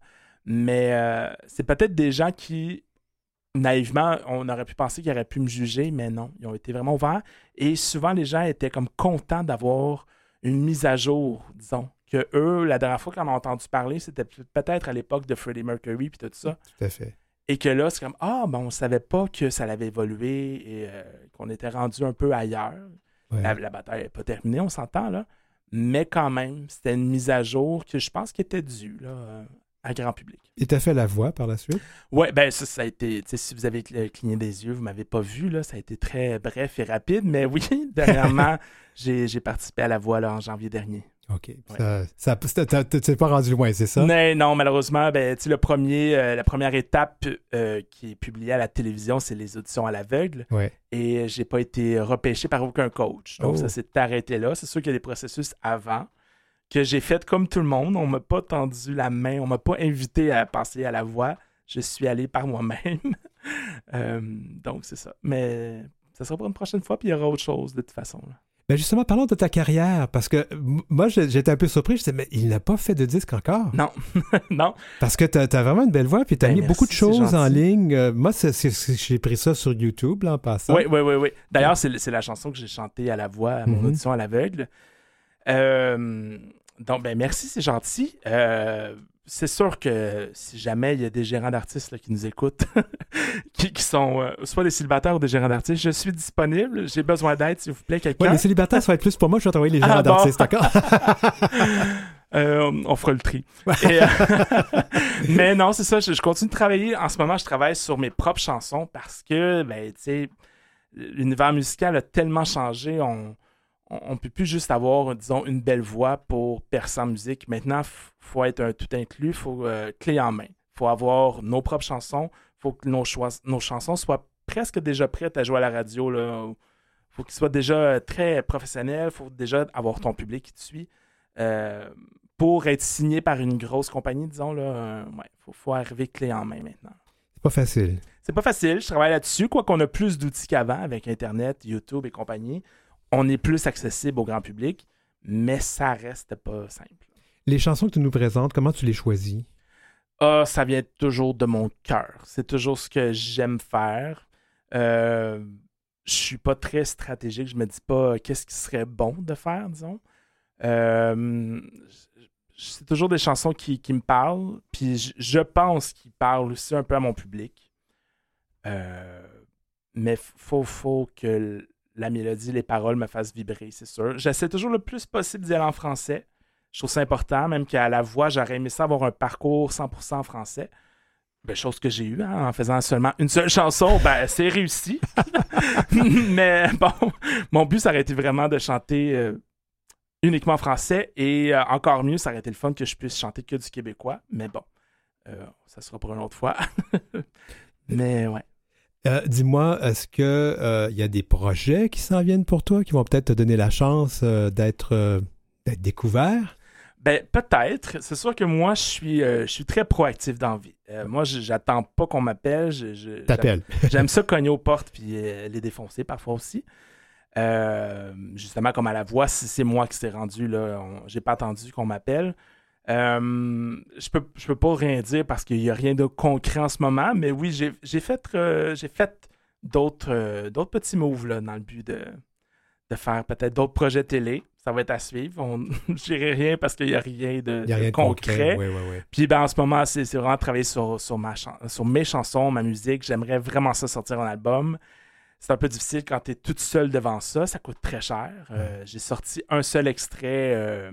Mais euh, c'est peut-être des gens qui, naïvement, on aurait pu penser qu'ils auraient pu me juger, mais non, ils ont été vraiment ouverts. Et souvent, les gens étaient comme contents d'avoir une mise à jour, disons. Que eux, la dernière fois qu'on a entendu parler, c'était peut-être à l'époque de Freddie Mercury et tout ça. Tout à fait. Et que là, c'est comme Ah, ben, on savait pas que ça l'avait évolué et euh, qu'on était rendu un peu ailleurs. La, la, bataille n'est pas terminée, on s'entend, là mais quand même, c'était une mise à jour que je pense qui était due là, à grand public. Et tu as fait la voix par la suite? Oui, ben ça, ça a été, si vous avez cligné des yeux, vous ne m'avez pas vu, là, ça a été très bref et rapide, mais oui, dernièrement, j'ai participé à la voix là, en janvier dernier. OK. Ouais. Ça, ça pas rendu loin, c'est ça? Non, non, malheureusement, ben, le premier, euh, la première étape euh, qui est publiée à la télévision, c'est les auditions à l'aveugle. Ouais. Et j'ai pas été repêché par aucun coach. Donc, ça oh. s'est arrêté là. C'est sûr qu'il y a des processus avant que j'ai fait comme tout le monde. On m'a pas tendu la main, on m'a pas invité à passer à la voix. Je suis allé par moi-même. Euh, donc, c'est ça. Mais ça sera pour une prochaine fois, puis il y aura autre chose de toute façon. Là. Ben justement, parlons de ta carrière, parce que moi, j'étais un peu surpris. Je disais, mais il n'a pas fait de disque encore. Non, non. Parce que tu as, vraiment une belle voix, puis tu as ben, mis beaucoup de choses en ligne. Euh, moi, j'ai pris ça sur YouTube, là, en passant. Oui, oui, oui. oui. D'ailleurs, c'est la chanson que j'ai chantée à la voix, à mon mhm. audition à l'aveugle. Euh, donc, ben merci, c'est gentil. Euh, c'est sûr que si jamais il y a des gérants d'artistes qui nous écoutent, qui, sont euh, soit des célibataires ou des gérants d'artistes, je suis disponible. J'ai besoin d'aide, s'il vous plaît, quelqu'un. Ouais, les célibataires, ça va être plus pour moi. Je vais travailler les gérants ah, d'artistes, d'accord? Euh, on fera le tri. Euh, mais non, c'est ça. Je, continue de travailler. En ce moment, je travaille sur mes propres chansons parce que, ben, tu sais, l'univers musical a tellement changé. On on ne peut plus juste avoir, disons, une belle voix pour percer en musique. Maintenant, il faut être un tout inclus, il faut euh, clé en main. Il faut avoir nos propres chansons, il faut que nos, nos chansons soient presque déjà prêtes à jouer à la radio. Il faut qu'ils soient déjà euh, très professionnels, il faut déjà avoir ton public qui te suit. Euh, pour être signé par une grosse compagnie, disons, il faut, arriver clé en main maintenant. C'est pas facile. C'est pas facile, je travaille là-dessus, quoi qu'on a plus d'outils qu'avant avec Internet, YouTube et compagnie on est plus accessible au grand public, mais ça reste pas simple. Les chansons que tu nous présentes, comment tu les choisis? Ah, ça vient toujours de mon cœur. C'est toujours ce que j'aime faire. Euh, je suis pas très stratégique. Je me dis pas qu'est-ce qui serait bon de faire, disons. Euh, c'est toujours des chansons qui, me parlent. Puis je, pense qu'ils parlent aussi un peu à mon public. Euh, mais faut, faut que la mélodie, les paroles me fassent vibrer, c'est sûr. J'essaie toujours le plus possible d'y aller en français. Je trouve ça important, même qu'à la voix, j'aurais aimé ça avoir un parcours 100% en français. Ben, chose que j'ai eue hein, en faisant seulement une seule chanson, ben, c'est réussi. Mais bon, mon but, ça aurait été vraiment de chanter euh, uniquement français et euh, encore mieux, ça aurait été le fun que je puisse chanter que du québécois. Mais bon, euh, ça sera pour une autre fois. Mais ouais. Dis-moi, est-ce qu'il y a des projets qui s'en viennent pour toi qui vont peut-être te donner la chance d'être découvert? Ben, peut-être. C'est sûr que moi, je suis, euh, je suis très proactif dans la vie. Euh, moi, j'attends pas qu'on m'appelle. Je, T'appelles. J'aime ça cogner aux portes puis euh, les défoncer parfois aussi. justement, comme à la voix, si c'est moi qui s'est rendu, là, j'ai pas attendu qu'on m'appelle. Je peux, je peux pas rien dire parce qu'il y a rien de concret en ce moment, mais oui, j'ai fait, j'ai fait d'autres d'autres petits moves là, dans le but de, de faire peut-être d'autres projets télé ça va être à suivre. On... Je dirais rien parce qu'il n'y a rien de, concret. Puis ben, en ce moment, c'est vraiment travailler sur, sur, ma sur mes chansons, ma musique. J'aimerais vraiment ça sortir en album. C'est un peu difficile quand tu es toute seule devant ça. Ça coûte très cher. Euh, j'ai sorti un seul extrait euh,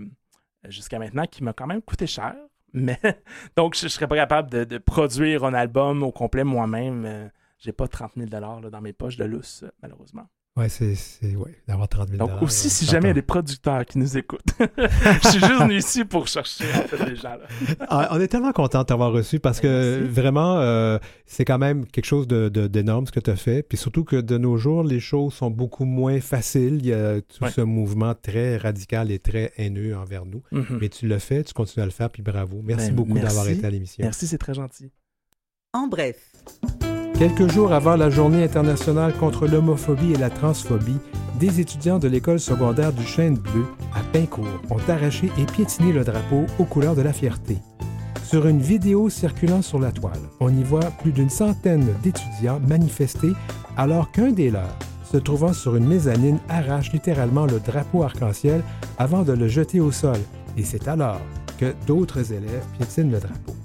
jusqu'à maintenant qui m'a quand même coûté cher. Mais donc, je ne serais pas capable de, produire un album au complet moi-même. Euh, j'ai pas 30 000 dans mes poches de lousse, malheureusement. Ouais, c'est ouais, d'avoir 30 000 Donc aussi, si jamais il y a des producteurs qui nous écoutent, je suis juste venu ici pour chercher en fait, les gens. Là. Ah, on est tellement content de t'avoir reçu parce que vraiment, euh, c'est quand même quelque chose d'énorme de, ce que tu as fait. Puis surtout que de nos jours, les choses sont beaucoup moins faciles. Il y a tout ce mouvement très radical et très haineux envers nous. Mm-hmm. Mais tu le fais, tu continues à le faire, puis bravo. Merci ben, beaucoup d'avoir été à l'émission. Merci, c'est très gentil. En bref. Quelques jours avant la journée internationale contre l'homophobie et la transphobie, des étudiants de l'école secondaire du Chêne Bleu, à Pincourt, ont arraché et piétiné le drapeau aux couleurs de la fierté. Sur une vidéo circulant sur la toile, on y voit plus d'une centaine d'étudiants manifester alors qu'un des leurs, se trouvant sur une mezzanine, arrache littéralement le drapeau arc-en-ciel avant de le jeter au sol. Et c'est alors que d'autres élèves piétinent le drapeau.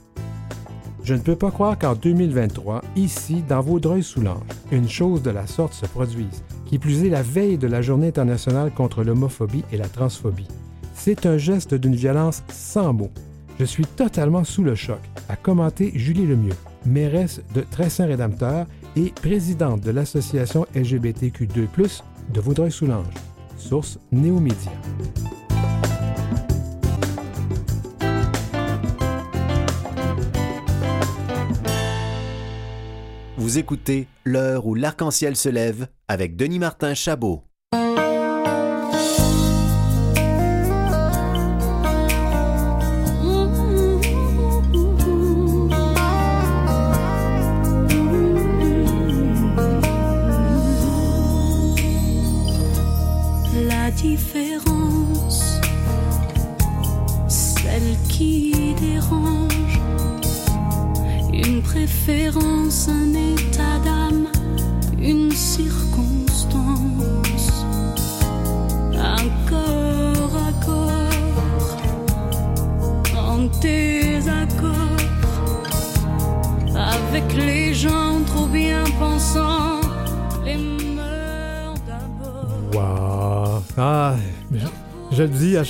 Je ne peux pas croire qu'en 2023, ici, dans Vaudreuil-Soulanges, une chose de la sorte se produise, qui plus est la veille de la Journée internationale contre l'homophobie et la transphobie. C'est un geste d'une violence sans mots. Je suis totalement sous le choc, a commenté Julie Lemieux, mairesse de Très-Saint-Rédempteur et présidente de l'association LGBTQ2+, de Vaudreuil-Soulanges. Source Néomédia. Vous écoutez L'heure où l'arc-en-ciel se lève avec Denis Martin Chabot.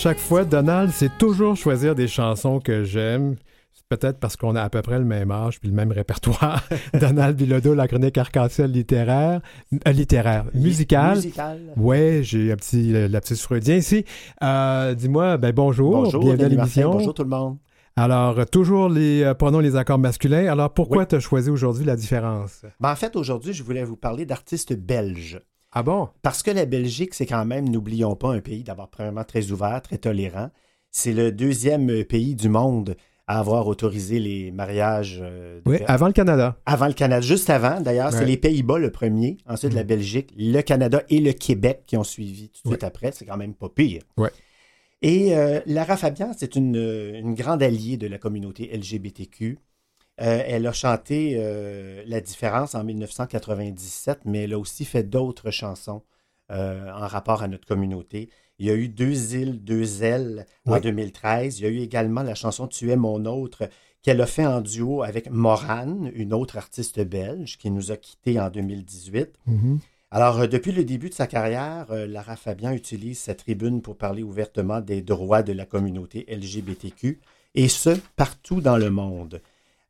Chaque fois, Donald, c'est toujours choisir des chansons que j'aime. Peut-être parce qu'on a à peu près le même âge puis le même répertoire. Donald Bilodeau, la chronique arc-en-ciel littéraire, euh, littéraire, musicale. Musical. Ouais, j'ai un petit, la petite freudien ici. Euh, dis-moi, ben bonjour, bonjour bienvenue à l'émission. Bonjour tout le monde. Alors, toujours les euh, prenons les accords masculins. Alors, pourquoi tu as choisi aujourd'hui la différence? Ben, en fait, aujourd'hui, je voulais vous parler d'artistes belges. Ah bon? Parce que la Belgique, c'est quand même, n'oublions pas, un pays d'abord premièrement très ouvert, très tolérant. C'est le deuxième pays du monde à avoir autorisé les mariages. Euh, oui, avant le Canada. Avant le Canada, juste avant. D'ailleurs, c'est les Pays-Bas le premier, ensuite la mm. Belgique, le Canada et le Québec qui ont suivi tout de suite après. C'est quand même pas pire. Ouais. Et euh, Lara Fabian, c'est une, grande alliée de la communauté LGBTQ. Euh, elle a chanté euh, La différence en 1997, mais elle a aussi fait d'autres chansons en rapport à notre communauté. Il y a eu Deux îles, deux ailes en 2013. Il y a eu également la chanson Tu es mon autre qu'elle a fait en duo avec Morane, une autre artiste belge qui nous a quittés en 2018. Alors, euh, depuis le début de sa carrière, euh, Lara Fabian utilise sa tribune pour parler ouvertement des droits de la communauté LGBTQ, et ce, partout dans le monde.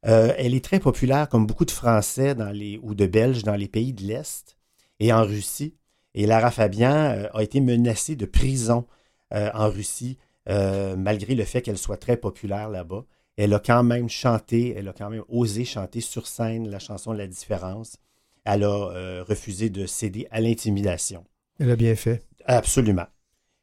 Elle est très populaire, comme beaucoup de Français dans les, ou de Belges dans les pays de l'Est et en Russie. Et Lara Fabian a été menacée de prison en Russie, malgré le fait qu'elle soit très populaire là-bas. Elle a quand même chanté, elle a quand même osé chanter sur scène la chanson La différence. Elle a refusé de céder à l'intimidation. Elle a bien fait. Absolument.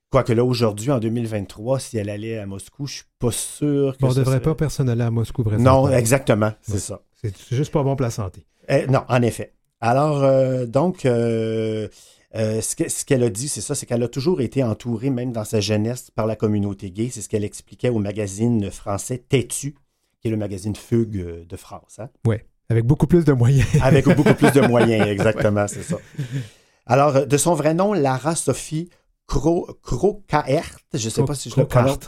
Quoique là, aujourd'hui, en 2023, si elle allait à Moscou, je suis pas sûr que. on ne devrait pas personne aller à Moscou présentement. Non, exactement, c'est ça. C'est juste pas bon pour la santé. Eh, non, en effet. Alors, euh, donc, euh, euh, ce qu'elle a dit, c'est ça, c'est qu'elle a toujours été entourée, même dans sa jeunesse, par la communauté gay. C'est ce qu'elle expliquait au magazine français Têtu, qui est le magazine Fugue de France. Hein? Oui, avec beaucoup plus de moyens. avec beaucoup plus de moyens, exactement, c'est ça. Alors, de son vrai nom, Lara Sophie Crocaert, je ne sais pas si je le prononce.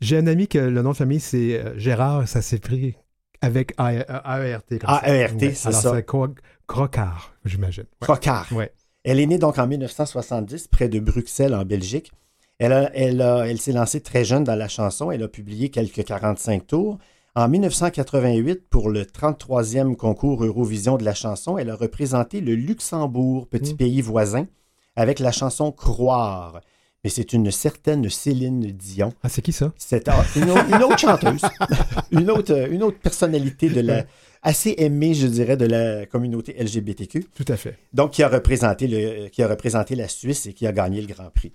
J'ai un ami que le nom de famille, c'est euh, Gérard, ça s'est pris avec A-E-R-T. A-E-R-T, c'est ça. Alors, c'est Crocard, j'imagine. Crocard. Ouais. Elle est née donc en 1970, près de Bruxelles, en Belgique. Elle, elle, elle s'est lancée très jeune dans la chanson. Elle a publié quelques 45 tours. En 1988, pour le 33e concours Eurovision de la chanson, elle a représenté le Luxembourg, petit mmh. pays voisin avec la chanson Croire. Mais c'est une certaine Céline Dion. Ah, c'est qui ça? C'est une, autre chanteuse, une, autre, une autre personnalité de la, assez aimée, je dirais, de la communauté LGBTQ. Tout à fait. Donc, qui a représenté, le, qui a représenté la Suisse et qui a gagné le Grand Prix.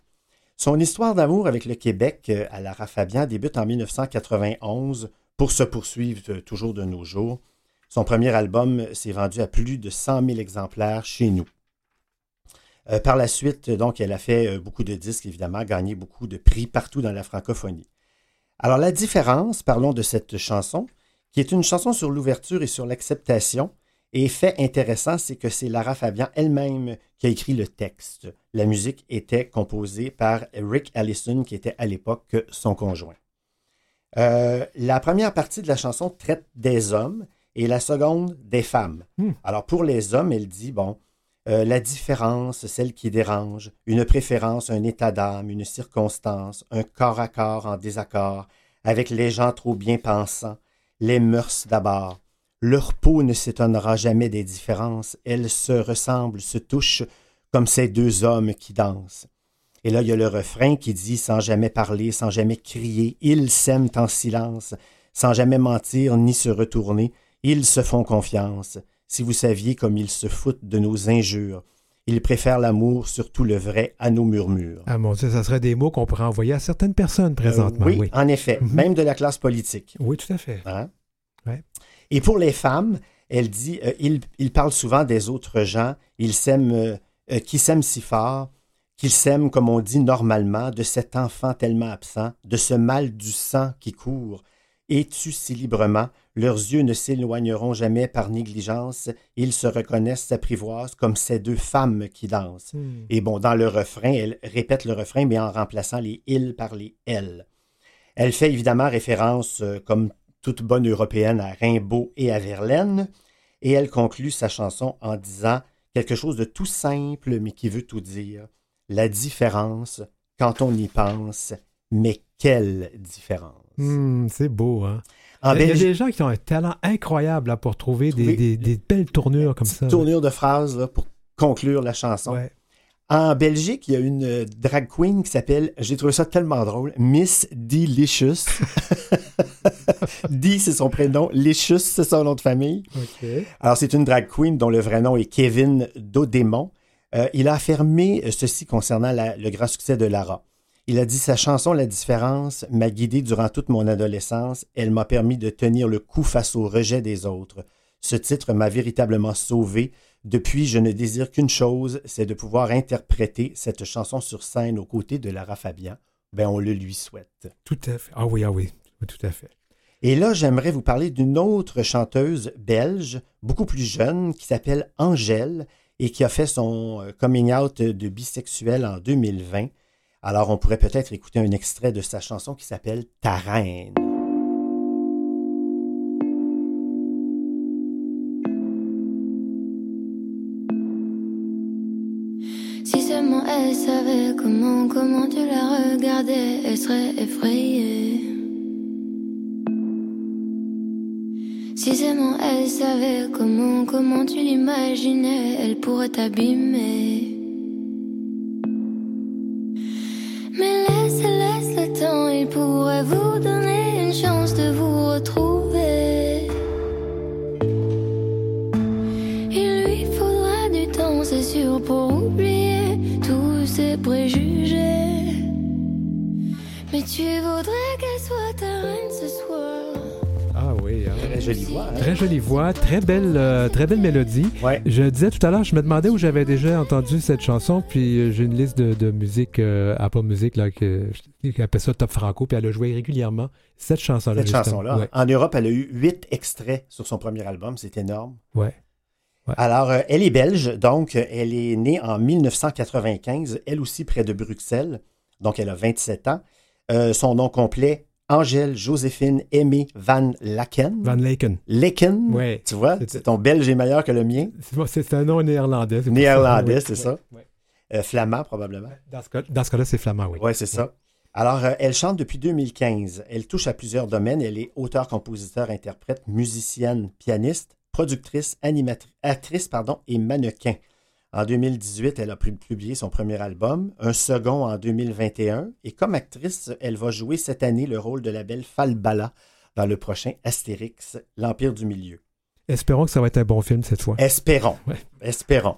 Son histoire d'amour avec le Québec euh, à Lara Fabian débute en 1991 pour se poursuivre euh, toujours de nos jours. Son premier album s'est vendu à plus de 100 000 exemplaires chez nous. Euh, par la suite, donc, elle a fait euh, beaucoup de disques, évidemment, gagné beaucoup de prix partout dans la francophonie. Alors, la différence, parlons de cette chanson, qui est une chanson sur l'ouverture et sur l'acceptation. Et fait intéressant, c'est que c'est Lara Fabian elle-même qui a écrit le texte. La musique était composée par Rick Allison, qui était à l'époque son conjoint. Euh, la première partie de la chanson traite des hommes et la seconde des femmes. Hmm. Alors pour les hommes, elle dit, bon, euh, la différence, celle qui dérange, une préférence, un état d'âme, une circonstance, un corps à corps en désaccord, avec les gens trop bien pensants, les mœurs d'abord. Leur peau ne s'étonnera jamais des différences, elles se ressemblent, se touchent comme ces deux hommes qui dansent. Et là, il y a le refrain qui dit, sans jamais parler, sans jamais crier, ils s'aiment en silence, sans jamais mentir ni se retourner, ils se font confiance si vous saviez comme ils se foutent de nos injures. Ils préfèrent l'amour, surtout le vrai, à nos murmures. Ah mon Dieu, ça serait des mots qu'on pourrait envoyer à certaines personnes présentement. Euh, oui, en effet, mhm. même de la classe politique. Oui, tout à fait. Hein? Et pour les femmes, elle dit, euh, ils, parlent souvent des autres gens, ils s'aiment, euh, qui s'aiment si fort, qu'ils s'aiment, comme on dit normalement, de cet enfant tellement absent, de ce mal du sang qui court, et tu si librement, leurs yeux ne s'éloigneront jamais par négligence, ils se reconnaissent, s'apprivoisent comme ces deux femmes qui dansent. Hmm. Et bon, dans le refrain, elle répète le refrain, mais en remplaçant les ils par les elles. Elle fait évidemment référence, euh, comme toute bonne européenne, à Rimbaud et à Verlaine, et elle conclut sa chanson en disant quelque chose de tout simple, mais qui veut tout dire. La différence, quand on y pense, mais quelle différence? Hmm, c'est beau, hein? il y a des gens qui ont un talent incroyable pour trouver des, belles tournures comme ça. Tournures de phrases pour conclure la chanson. En Belgique, il y a une euh, drag queen qui s'appelle, j'ai trouvé ça tellement drôle, Miss Delicious. D, c'est son prénom. Licious, c'est son nom de famille. Alors, c'est une drag queen dont le vrai nom est Kevin Dodémon. Euh, il a affirmé ceci concernant le grand succès de Lara. Il a dit sa chanson La différence m'a guidé durant toute mon adolescence. Elle m'a permis de tenir le coup face au rejet des autres. Ce titre m'a véritablement sauvé. Depuis, je ne désire qu'une chose, c'est de pouvoir interpréter cette chanson sur scène aux côtés de Lara Fabian. Ben, on le lui souhaite. Tout à fait. Ah oui, ah oui, tout à fait. Et là, j'aimerais vous parler d'une autre chanteuse belge, beaucoup plus jeune, qui s'appelle Angèle et qui a fait son euh, coming out de bisexuel en 2020. Alors on pourrait peut-être écouter un extrait de sa chanson qui s'appelle Ta reine. Si seulement elle savait comment, comment tu la regardais, elle serait effrayée. Si seulement elle savait comment, comment tu l'imaginais, elle pourrait t'abîmer. Il pourrait vous donner une chance de vous retrouver. Il lui faudra du temps, c'est sûr, pour oublier tous ses préjugés. Mais tu voudrais jolie voix. hein? Très jolie voix, très belle, euh, très belle mélodie. Ouais. Je disais tout à l'heure, je me demandais où j'avais déjà entendu cette chanson, puis euh, j'ai une liste de, de musique euh, Apple Music là, que, qui appelle ça Top Franco, puis elle a joué régulièrement cette chanson-là. Cette chanson-là. Ouais. En Europe, elle a eu huit extraits sur son premier album. C'est énorme. Ouais. Ouais. Alors, euh, elle est belge, donc elle est née en 1995, elle aussi près de Bruxelles. Donc, elle a 27 ans. Euh, son nom complet, Angèle Joséphine Aimée Van Laken. Van Laken. Laken, Ouais. tu vois, C'est- ton belge est meilleur que le mien. C'est un nom néerlandais. Néerlandais, c'est ça. Euh, flamand, probablement. Dans ce cas- dans ce cas-là, c'est flamand, oui. Oui, c'est ça. Alors, euh, elle chante depuis 2015. Elle touche à plusieurs domaines. Elle est auteur, compositeur, interprète, musicienne, pianiste, productrice, animatrice, actrice pardon, et mannequin. En 2018, elle a pu- publié son premier album, un second en 2021. Et comme actrice, elle va jouer cette année le rôle de la belle Falbala dans le prochain Astérix, l'Empire du Milieu. Espérons que ça va être un bon film cette fois. Espérons. Ouais. Espérons.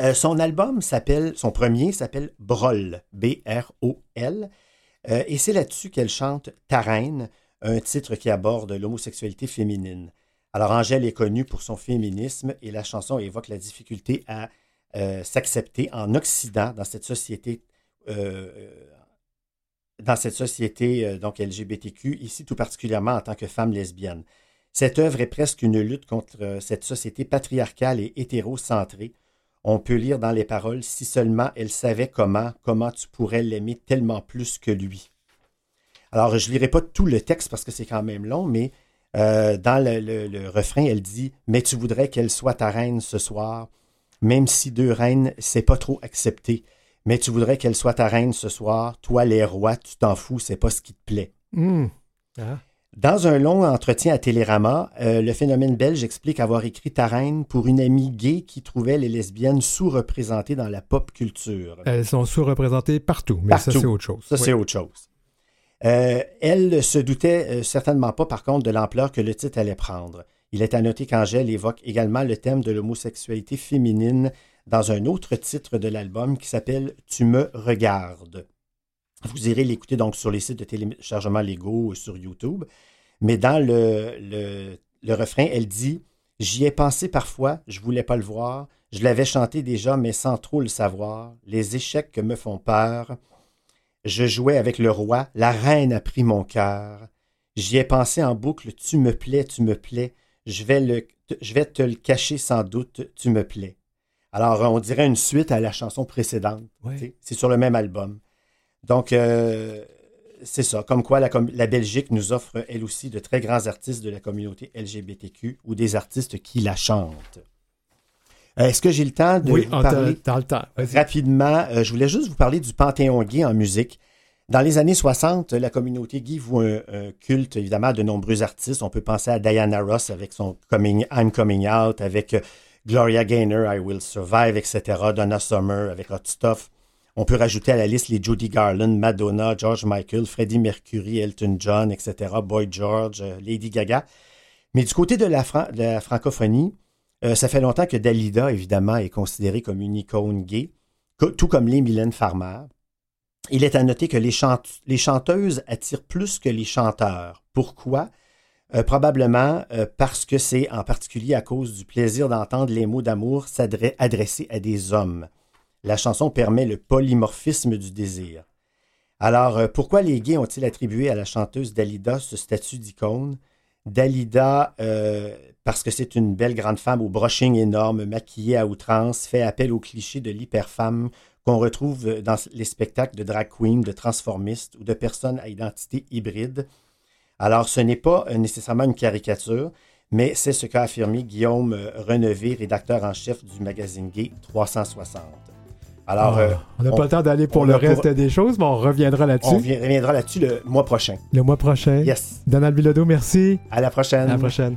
Euh, son album s'appelle, son premier s'appelle Broll, B-R-O-L, euh, et c'est là-dessus qu'elle chante Ta reine, un titre qui aborde l'homosexualité féminine. Alors Angèle est connue pour son féminisme et la chanson évoque la difficulté à euh, s'accepter en Occident dans cette société, euh, dans cette société euh, LGBTQ, ici tout particulièrement en tant que femme lesbienne. Cette œuvre est presque une lutte contre euh, cette société patriarcale et hétérocentrée. On peut lire dans les paroles Si seulement elle savait comment, comment tu pourrais l'aimer tellement plus que lui. Alors, je ne lirai pas tout le texte parce que c'est quand même long, mais euh, dans le, le- le refrain, elle dit Mais tu voudrais qu'elle soit ta reine ce soir, même si deux reines, c'est pas trop accepté. Mais tu voudrais qu'elle soit ta reine ce soir, toi les rois, tu t'en fous, c'est pas ce qui te plaît. Hmm. Ah. Dans un long entretien à Télérama, euh, le phénomène belge explique avoir écrit Ta reine pour une amie gay qui trouvait les lesbiennes sous-représentées dans la pop culture. Elles sont sous-représentées partout, mais ça, c'est autre chose. Ça, Oui. c'est autre chose. Euh, elle se doutait euh, certainement pas, par contre, de l'ampleur que le titre allait prendre. Il est à noter qu'Angèle évoque également le thème de l'homosexualité féminine dans un autre titre de l'album qui s'appelle Tu me regardes. Vous irez l'écouter donc sur les sites de téléchargement légaux ou sur YouTube. Mais dans le, refrain, elle dit J'y ai pensé parfois, je voulais pas le voir. Je l'avais chanté déjà, mais sans trop le savoir. Les échecs me font peur. Je jouais avec le roi, la reine a pris mon cœur. J'y ai pensé en boucle, tu me plais, tu me plais. Je vais, le, je vais te le cacher sans doute, tu me plais. Alors, on dirait une suite à la chanson précédente. Ouais. C'est sur le même album. Donc, euh, c'est ça. Comme quoi, la Belgique nous offre, elle aussi, de très grands artistes de la communauté LGBTQ ou des artistes qui la chantent. Euh, Est-ce que j'ai le temps de Oui, vous ah, parler t'as le temps. Rapidement? euh, je voulais juste vous parler du Panthéon gay en musique. Dans les années 60, la communauté gay voue un, un culte, évidemment, à de nombreux artistes. On peut penser à Diana Ross avec son coming, I'm Coming Out, avec euh, Gloria Gaynor, I Will Survive, etc., Donna Summer avec Hot Stuff. On peut rajouter à la liste les Judy Garland, Madonna, George Michael, Freddie Mercury, Elton John, etc., Boy George, Lady Gaga. Mais du côté de la, fran- de la francophonie, euh, ça fait longtemps que Dalida, évidemment, est considérée comme une icône gay, tout comme les Mylène Farmer. Il est à noter que les, chante- les chanteuses attirent plus que les chanteurs. Pourquoi? Euh, probablement euh, parce que c'est en particulier à cause du plaisir d'entendre les mots d'amour adressés à des hommes. La chanson permet le polymorphisme du désir. Alors, pourquoi les gays ont-ils attribué à la chanteuse Dalida ce statut d'icône? Dalida, parce que c'est une belle grande femme au brushing énorme, maquillée à outrance, fait appel au cliché de l'hyperfemme qu'on retrouve dans les spectacles de drag queen, de transformistes ou de personnes à identité hybride. Alors, ce n'est pas euh, nécessairement une caricature, mais c'est ce qu'a affirmé Guillaume euh, Renevé, rédacteur en chef du magazine Gay 360. Alors, Ah, euh, on n'a pas le temps d'aller pour on le reste pour- des choses, mais on reviendra on là-dessus vi- reviendra là-dessus le mois prochain. le mois prochain. Yes. Donald Bilodeau, merci. À la prochaine. À la prochaine.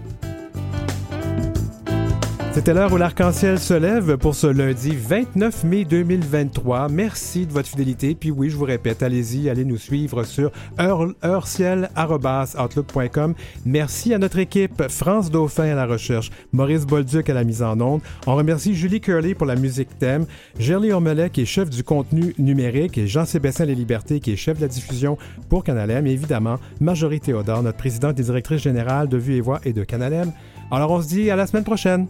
C'était l'heure où l'arc-en-ciel se lève pour ce lundi 29 mai 2023. Merci de votre fidélité. Puis oui, je vous répète, allez-y, allez nous suivre sur heurciel.outlook.com. Merci à notre équipe, France Dauphin à la recherche, Maurice Bolduc à la mise en onde. On remercie Julie Curley pour la musique thème, Gerly Ormelet qui est chef du contenu numérique et Jean-Sébastien Les Libertés qui est chef de la diffusion pour Canalem. Et évidemment, Marjorie Théodore, notre présidente et directrice générale de Vue et Voix et de Canalem. Alors on se dit à la semaine prochaine.